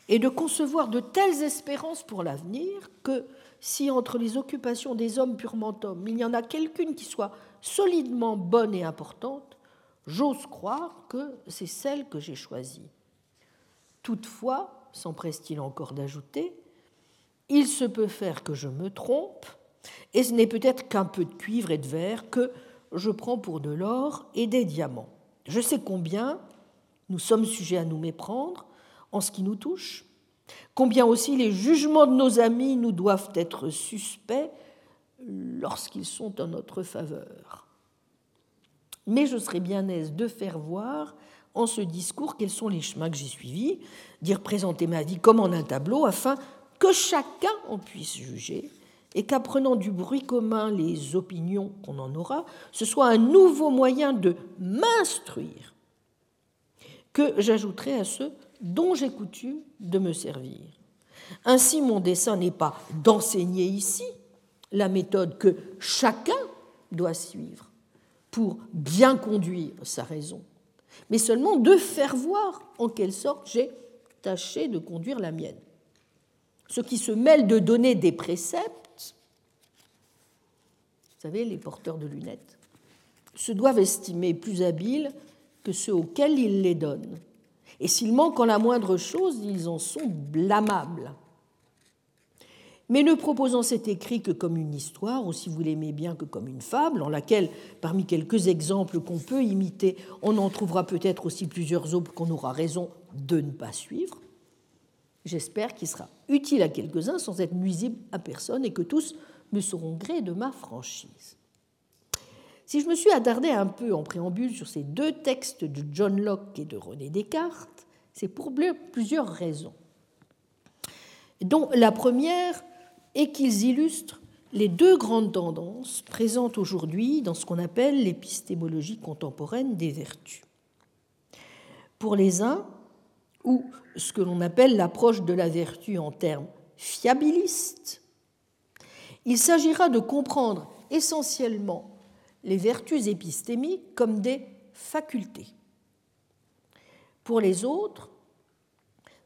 et de concevoir de telles espérances pour l'avenir que si entre les occupations des hommes purement hommes, il y en a quelqu'une qui soit solidement bonne et importante, j'ose croire que c'est celle que j'ai choisie. Toutefois, s'empresse-t-il encore d'ajouter, il se peut faire que je me trompe, et ce n'est peut-être qu'un peu de cuivre et de verre que je prends pour de l'or et des diamants. Je sais combien nous sommes sujets à nous méprendre en ce qui nous touche, combien aussi les jugements de nos amis nous doivent être suspects lorsqu'ils sont en notre faveur. Mais je serais bien aise de faire voir en ce discours quels sont les chemins que j'ai suivis, d'y représenter ma vie comme en un tableau, afin que chacun en puisse juger et qu'apprenant du bruit commun les opinions qu'on en aura, ce soit un nouveau moyen de m'instruire que j'ajouterai à ceux dont j'ai coutume de me servir. Ainsi, mon dessein n'est pas d'enseigner ici la méthode que chacun doit suivre pour bien conduire sa raison, mais seulement de faire voir en quelle sorte j'ai tâché de conduire la mienne. Ceux qui se mêlent de donner des préceptes, vous savez, les porteurs de lunettes, se doivent estimer plus habiles que ceux auxquels il les donne. Et s'ils manquent en la moindre chose, ils en sont blâmables. Mais ne proposant cet écrit que comme une histoire, ou si vous l'aimez bien que comme une fable, en laquelle, parmi quelques exemples qu'on peut imiter, on en trouvera peut-être aussi plusieurs autres qu'on aura raison de ne pas suivre, j'espère qu'il sera utile à quelques-uns sans être nuisible à personne et que tous me seront gré de ma franchise. Si je me suis attardé un peu en préambule sur ces deux textes de John Locke et de René Descartes, c'est pour plusieurs raisons. Dont la première est qu'ils illustrent les deux grandes tendances présentes aujourd'hui dans ce qu'on appelle l'épistémologie contemporaine des vertus. Pour les uns, ou ce que l'on appelle l'approche de la vertu en termes fiabilistes, il s'agira de comprendre essentiellement les vertus épistémiques comme des facultés. Pour les autres,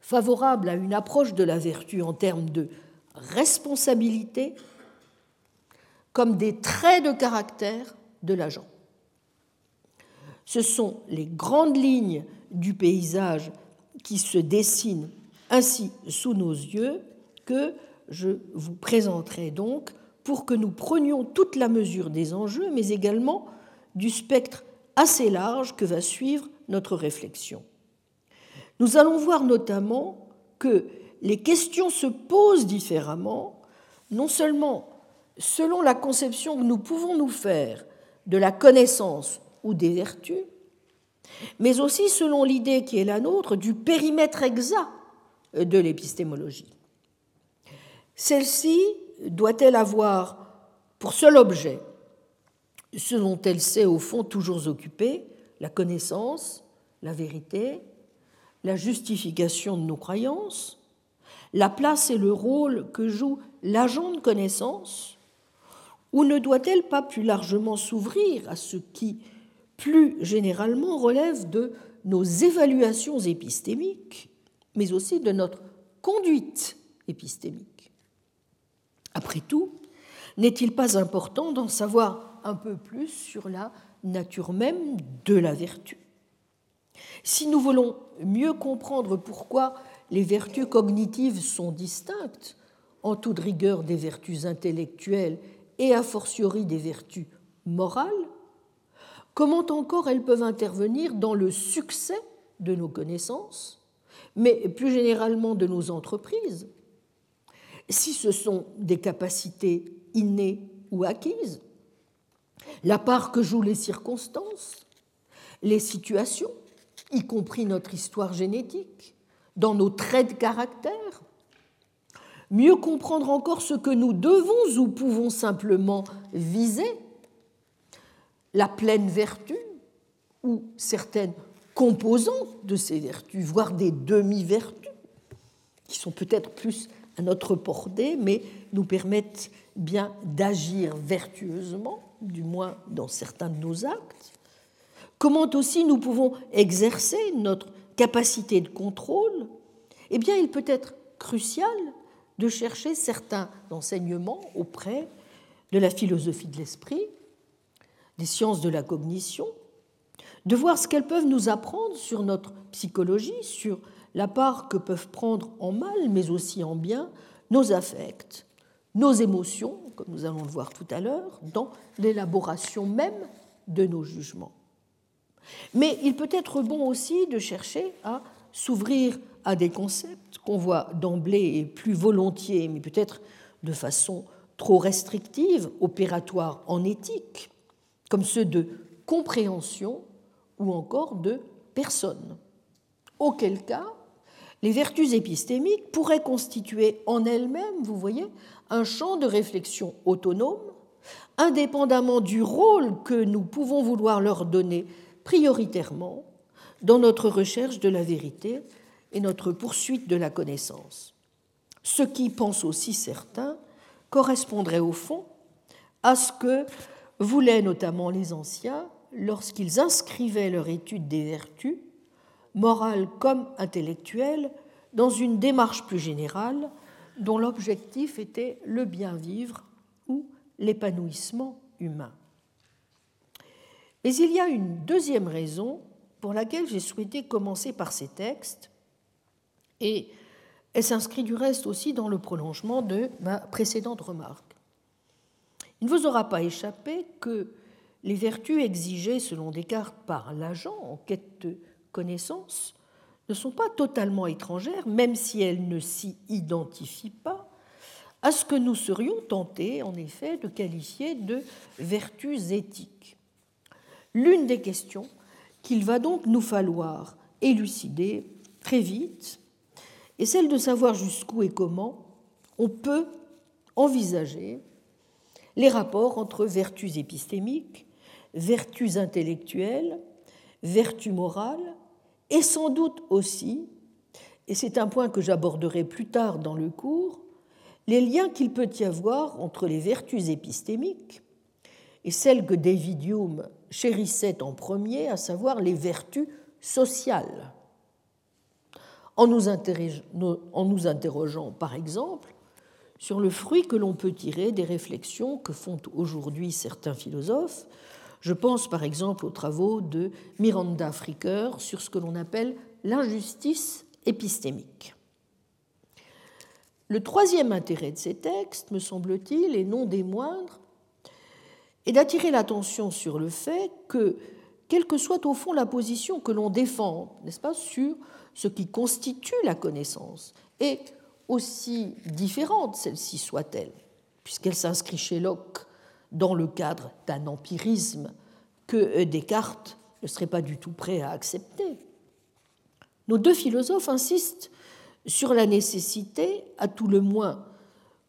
favorables à une approche de la vertu en termes de responsabilité, comme des traits de caractère de l'agent. Ce sont les grandes lignes du paysage qui se dessinent ainsi sous nos yeux que je vous présenterai donc pour que nous prenions toute la mesure des enjeux, mais également du spectre assez large que va suivre notre réflexion. Nous allons voir notamment que les questions se posent différemment, non seulement selon la conception que nous pouvons nous faire de la connaissance ou des vertus, mais aussi selon l'idée qui est la nôtre du périmètre exact de l'épistémologie. Celle-ci doit-elle avoir pour seul objet ce dont elle s'est au fond toujours occupée, la connaissance, la vérité, la justification de nos croyances, la place et le rôle que joue l'agent de connaissance, ou ne doit-elle pas plus largement s'ouvrir à ce qui, plus généralement, relève de nos évaluations épistémiques, mais aussi de notre conduite épistémique? Après tout, n'est-il pas important d'en savoir un peu plus sur la nature même de la vertu? Si nous voulons mieux comprendre pourquoi les vertus cognitives sont distinctes, en toute rigueur des vertus intellectuelles et a fortiori des vertus morales, comment encore elles peuvent intervenir dans le succès de nos connaissances, mais plus généralement de nos entreprises, si ce sont des capacités innées ou acquises, la part que jouent les circonstances, les situations, y compris notre histoire génétique, dans nos traits de caractère, mieux comprendre encore ce que nous devons ou pouvons simplement viser, la pleine vertu ou certaines composantes de ces vertus, voire des demi-vertus, qui sont peut-être plus à notre portée, mais nous permettent bien d'agir vertueusement, du moins dans certains de nos actes. Comment aussi nous pouvons exercer notre capacité de contrôle? Eh bien, il peut être crucial de chercher certains enseignements auprès de la philosophie de l'esprit, des sciences de la cognition, de voir ce qu'elles peuvent nous apprendre sur notre psychologie, sur la part que peuvent prendre en mal, mais aussi en bien, nos affects, nos émotions, comme nous allons le voir tout à l'heure, dans l'élaboration même de nos jugements. Mais il peut être bon aussi de chercher à s'ouvrir à des concepts qu'on voit d'emblée et plus volontiers, mais peut-être de façon trop restrictive, opératoire en éthique, comme ceux de compréhension ou encore de personne. Auquel cas, les vertus épistémiques pourraient constituer en elles-mêmes, vous voyez, un champ de réflexion autonome, indépendamment du rôle que nous pouvons vouloir leur donner prioritairement dans notre recherche de la vérité et notre poursuite de la connaissance. Ce qui, pensent aussi certains, correspondrait au fond à ce que voulaient notamment les anciens lorsqu'ils inscrivaient leur étude des vertus morale comme intellectuelle, dans une démarche plus générale dont l'objectif était le bien vivre ou l'épanouissement humain. Mais il y a une deuxième raison pour laquelle j'ai souhaité commencer par ces textes, et elle s'inscrit du reste aussi dans le prolongement de ma précédente remarque. Il ne vous aura pas échappé que les vertus exigées selon Descartes par l'agent en quête connaissances ne sont pas totalement étrangères, même si elles ne s'y identifient pas, à ce que nous serions tentés, en effet, de qualifier de vertus éthiques. L'une des questions qu'il va donc nous falloir élucider très vite est celle de savoir jusqu'où et comment on peut envisager les rapports entre vertus épistémiques, vertus intellectuelles, vertus morales, et sans doute aussi, et c'est un point que j'aborderai plus tard dans le cours, les liens qu'il peut y avoir entre les vertus épistémiques et celles que David Hume chérissait en premier, à savoir les vertus sociales. En nous, interrogeant, par exemple, sur le fruit que l'on peut tirer des réflexions que font aujourd'hui certains philosophes. Je pense par exemple aux travaux de Miranda Fricker sur ce que l'on appelle l'injustice épistémique. Le troisième intérêt de ces textes, me semble-t-il, et non des moindres, est d'attirer l'attention sur le fait que, quelle que soit au fond la position que l'on défend, n'est-ce pas, sur ce qui constitue la connaissance, et aussi différente celle-ci soit-elle, puisqu'elle s'inscrit chez Locke dans le cadre d'un empirisme que Descartes ne serait pas du tout prêt à accepter. Nos deux philosophes insistent sur la nécessité, à tout le moins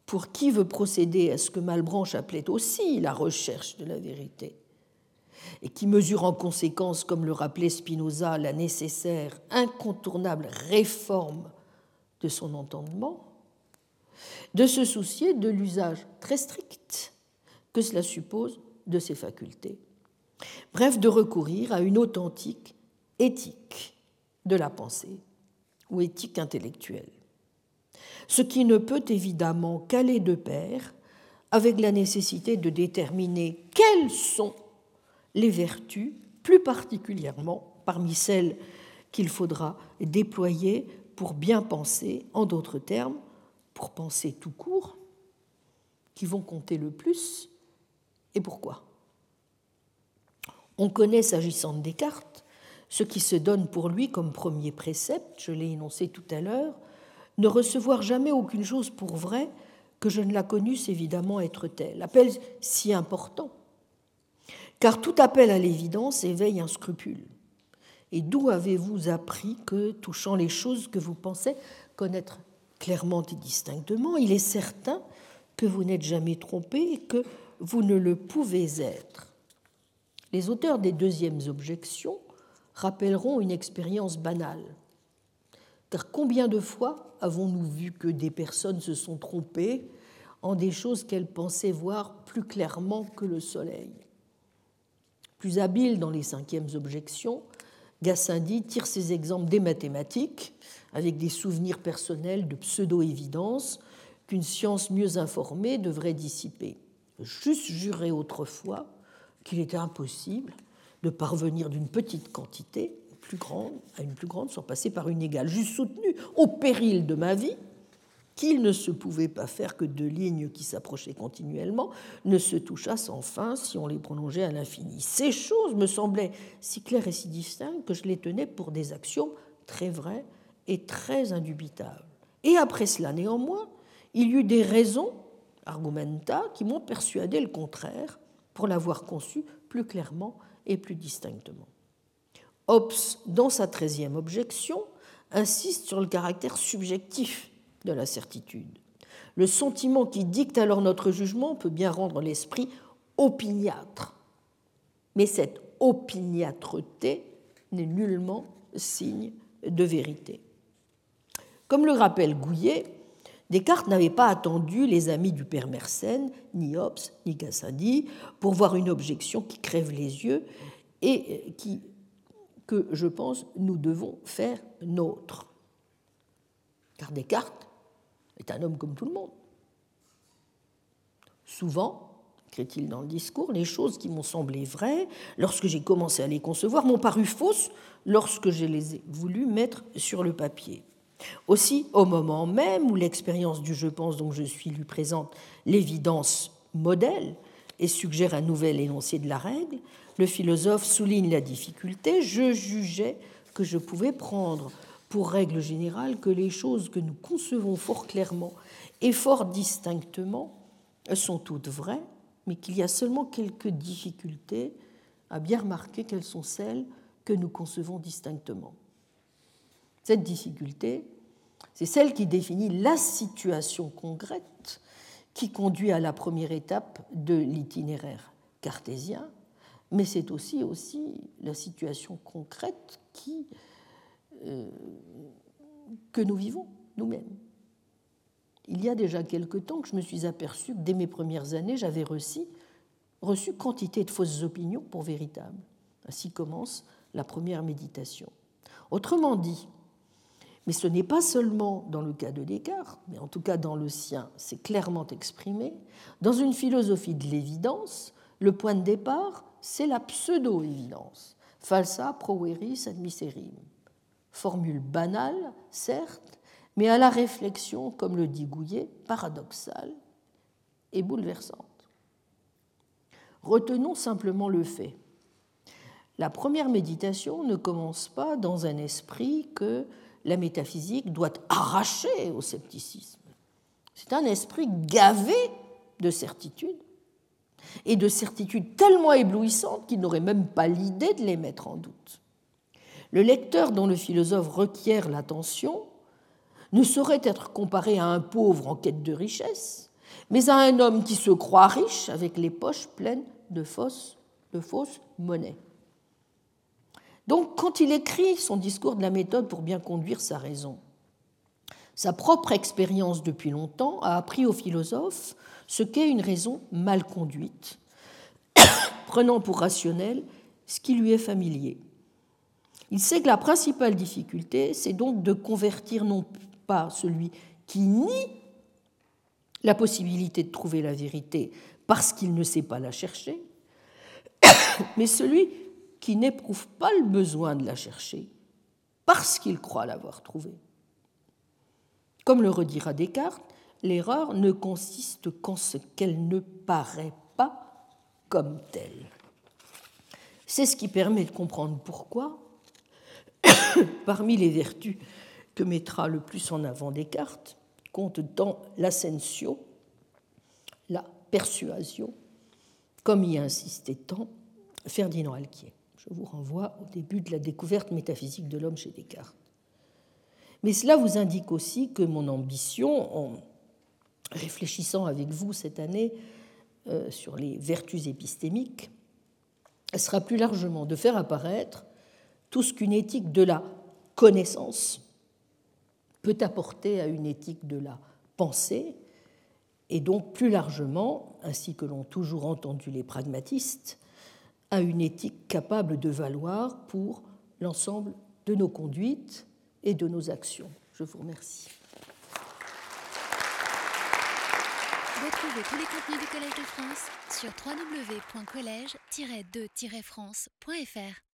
pour qui veut procéder à ce que Malbranche appelait aussi la recherche de la vérité, et qui mesure en conséquence, comme le rappelait Spinoza, la nécessaire, incontournable réforme de son entendement, de se soucier de l'usage très strict que cela suppose de ses facultés. Bref, de recourir à une authentique éthique de la pensée ou éthique intellectuelle. Ce qui ne peut évidemment qu'aller de pair avec la nécessité de déterminer quelles sont les vertus, plus particulièrement parmi celles qu'il faudra déployer pour bien penser, en d'autres termes, pour penser tout court, qui vont compter le plus et pourquoi? On connaît, s'agissant de Descartes, ce qui se donne pour lui comme premier précepte, je l'ai énoncé tout à l'heure, ne recevoir jamais aucune chose pour vraie que je ne la connusse évidemment être telle. Appel si important, car tout appel à l'évidence éveille un scrupule. Et d'où avez-vous appris que, touchant les choses que vous pensez connaître clairement et distinctement, il est certain que vous n'êtes jamais trompé et que vous ne le pouvez être Les auteurs des deuxièmes objections rappelleront une expérience banale. Car combien de fois avons-nous vu que des personnes se sont trompées en des choses qu'elles pensaient voir plus clairement que le soleil? Plus habile dans les cinquièmes objections, Gassendi tire ses exemples des mathématiques, avec des souvenirs personnels de pseudo-évidence qu'une science mieux informée devrait dissiper. Juste jurer autrefois qu'il était impossible de parvenir d'une petite quantité à une plus grande sans passer par une égale. Juste soutenu au péril de ma vie qu'il ne se pouvait pas faire que deux lignes qui s'approchaient continuellement ne se touchassent enfin si on les prolongeait à l'infini. Ces choses me semblaient si claires et si distinctes que je les tenais pour des actions très vraies et très indubitables. Et après cela, néanmoins, il y eut des raisons, argumenta, qui m'ont persuadé le contraire pour l'avoir conçu plus clairement et plus distinctement. Hobbes, dans sa treizième objection, insiste sur le caractère subjectif de la certitude. Le sentiment qui dicte alors notre jugement peut bien rendre l'esprit opiniâtre, mais cette opiniâtreté n'est nullement signe de vérité. Comme le rappelle Gouillet, Descartes n'avait pas attendu les amis du père Mersenne, ni Hobbes, ni Gassendi, pour voir une objection qui crève les yeux et qui, que je pense nous devons faire nôtre. Car Descartes est un homme comme tout le monde. Souvent, écrit-il dans le discours, les choses qui m'ont semblé vraies, lorsque j'ai commencé à les concevoir, m'ont paru fausses lorsque je les ai voulu mettre sur le papier. Aussi, au moment même où l'expérience du je pense dont je suis lui présente l'évidence modèle et suggère un nouvel énoncé de la règle, le philosophe souligne la difficulté. Je jugeais que je pouvais prendre pour règle générale que les choses que nous concevons fort clairement et fort distinctement sont toutes vraies, mais qu'il y a seulement quelques difficultés à bien remarquer quelles sont celles que nous concevons distinctement. Cette difficulté, c'est celle qui définit la situation concrète qui conduit à la première étape de l'itinéraire cartésien, mais c'est aussi, aussi la situation concrète qui, euh, que nous vivons nous-mêmes. Il y a déjà quelque temps que je me suis aperçu que dès mes premières années, j'avais reçu, reçu quantité de fausses opinions pour véritables. Ainsi commence la première méditation. Autrement dit, mais ce n'est pas seulement dans le cas de Descartes, mais en tout cas dans le sien, c'est clairement exprimé. Dans une philosophie de l'évidence, le point de départ, c'est la pseudo-évidence. Falsa proveris ad miserim. Formule banale, certes, mais à la réflexion, comme le dit Gouillet, paradoxale et bouleversante. Retenons simplement le fait. La première méditation ne commence pas dans un esprit que la métaphysique doit arracher au scepticisme. C'est un esprit gavé de certitudes, et de certitudes tellement éblouissantes qu'il n'aurait même pas l'idée de les mettre en doute. Le lecteur dont le philosophe requiert l'attention ne saurait être comparé à un pauvre en quête de richesse, mais à un homme qui se croit riche avec les poches pleines de fausses, de fausses monnaies. Donc, quand il écrit son discours de la méthode pour bien conduire sa raison, sa propre expérience depuis longtemps a appris au philosophe ce qu'est une raison mal conduite, prenant pour rationnel ce qui lui est familier. Il sait que la principale difficulté, c'est donc de convertir non pas celui qui nie la possibilité de trouver la vérité parce qu'il ne sait pas la chercher, mais celui qui n'éprouve pas le besoin de la chercher parce qu'il croit l'avoir trouvée. Comme le redira Descartes, l'erreur ne consiste qu'en ce qu'elle ne paraît pas comme telle. C'est ce qui permet de comprendre pourquoi, parmi les vertus que mettra le plus en avant Descartes, compte dans l'ascensio, la persuasion, comme y insistait tant Ferdinand Alquier. Je vous renvoie au début de la découverte métaphysique de l'homme chez Descartes. Mais cela vous indique aussi que mon ambition, en réfléchissant avec vous cette année euh, sur les vertus épistémiques, sera plus largement de faire apparaître tout ce qu'une éthique de la connaissance peut apporter à une éthique de la pensée, et donc plus largement, ainsi que l'ont toujours entendu les pragmatistes, à une éthique capable de valoir pour l'ensemble de nos conduites et de nos actions. Je vous remercie. Retrouvez tous les contenus du Collège de France sur www.colège-2-france.fr.